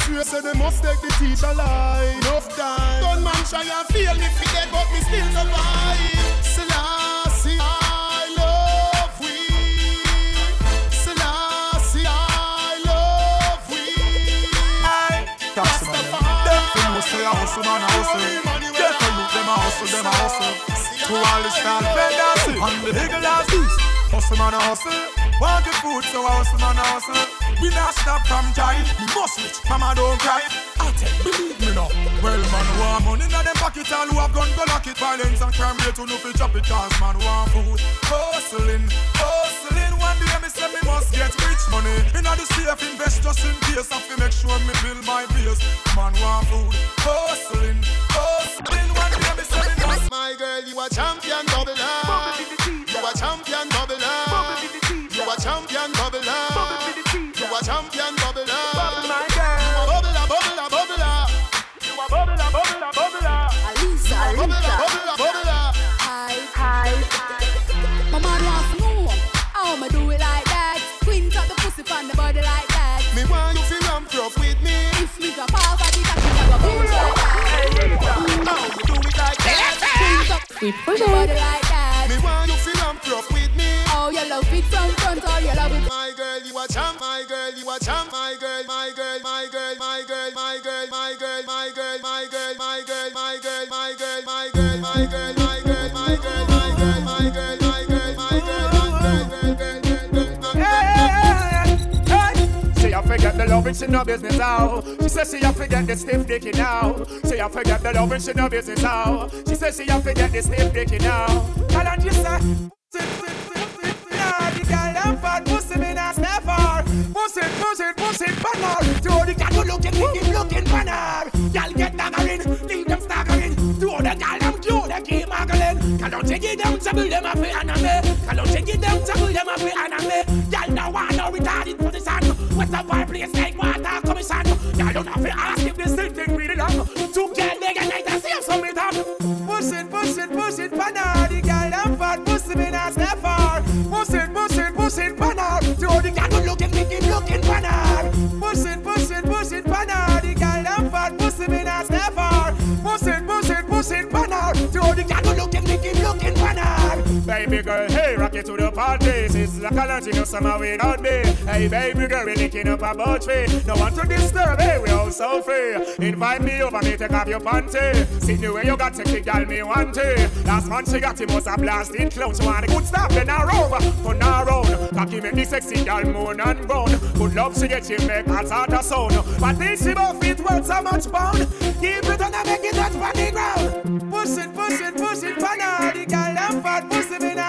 Policeman swear say they must take the teacher line. Enough time. Gunman try and fail me forget, but me still survive. Selassie, I love we. Selassie, I love we. Taxi man, them film must say a hustle man a hustle. Get a look them a hustle, them a hustle. To all the style vendors and the eagle as this. Hustle man a hustle. Want the food, so hustle man hustle. We not stop from trying. We must rich, mama don't cry. I tell, believe me now. Well man want money in them pocket, all who have gun go lock it. Violence and crime rate, who no fit chop it, cause man want food. Hustling, hustling. One day me say me must get rich money. Inna the safe invest just in case. I fi make sure me build my base. Man want food, hustling, hustling. One day me say me must. My girl, you a champion bubble champion bubble up. You a champion bubble up. My girl, you a bubble up, bubble up, bubble up. You a bubble up, bubble up, bubble up. Alisa, You a bubble up, Alisa. bubble up, bubble. Hi, hi. My man wants to know how me do it like that. Quint up the pussy on the body like that. Me want you feel ramp rough with me. If me drop off at the cocky, I go bounce like that. How you do it like that? Quint up We push the body it. like that. Me want you feel ramp rough with me. Oh, you love it from you love it My girl, you a champ. My girl, you a champ. My girl, my girl, my girl, my girl, my girl, my girl, my girl, my girl, my girl, my girl, my girl, my girl, my girl, my girl, my girl, my girl, my girl, my girl, my girl, my girl, girl, girl, girl, girl. She a forget the loving, she no business how. She says she a forget the stiff dicky now. She a forget the loving, she no business how. She says she a forget the stiff dicky now. Tell her you say some fat pussy me not smell for. Pussy, pussy, pussy, banner. Throw the cat to looking, looking, looking banner. Y'all get staggering, leave them staggering. Throw the gal them cute, they keep muggling. Can don't take it down, trouble them a up for anime. Can don't take it them trouble them a up for anime. Y'all know I no retarded position. the a What's place like water commission. Y'all don't have to ask if this thing Baby girl, hey, rock it to the party. It's like a lunch, you know, summer without me. Hey, baby girl, we licking up a boat tree. No one to disturb, hey, we all so free. Invite me over, me take off your panty. See the way you got to kick, girl, me want it. Last man she got him was a blasting clown. She want the good stuff, then I over, turn around. Cocky make me sexy, girl, moon and brown. Good love she get, she make a sound. But this she both feet worth so much pound. Keep it on and make it touch the ground. Push it, push it, push it, panna. The girl them fat, pussy me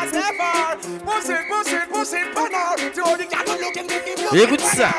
Écoute ça.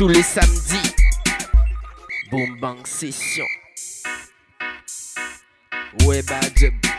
Tous les samedis. Boom Bang Session. Web Adjub.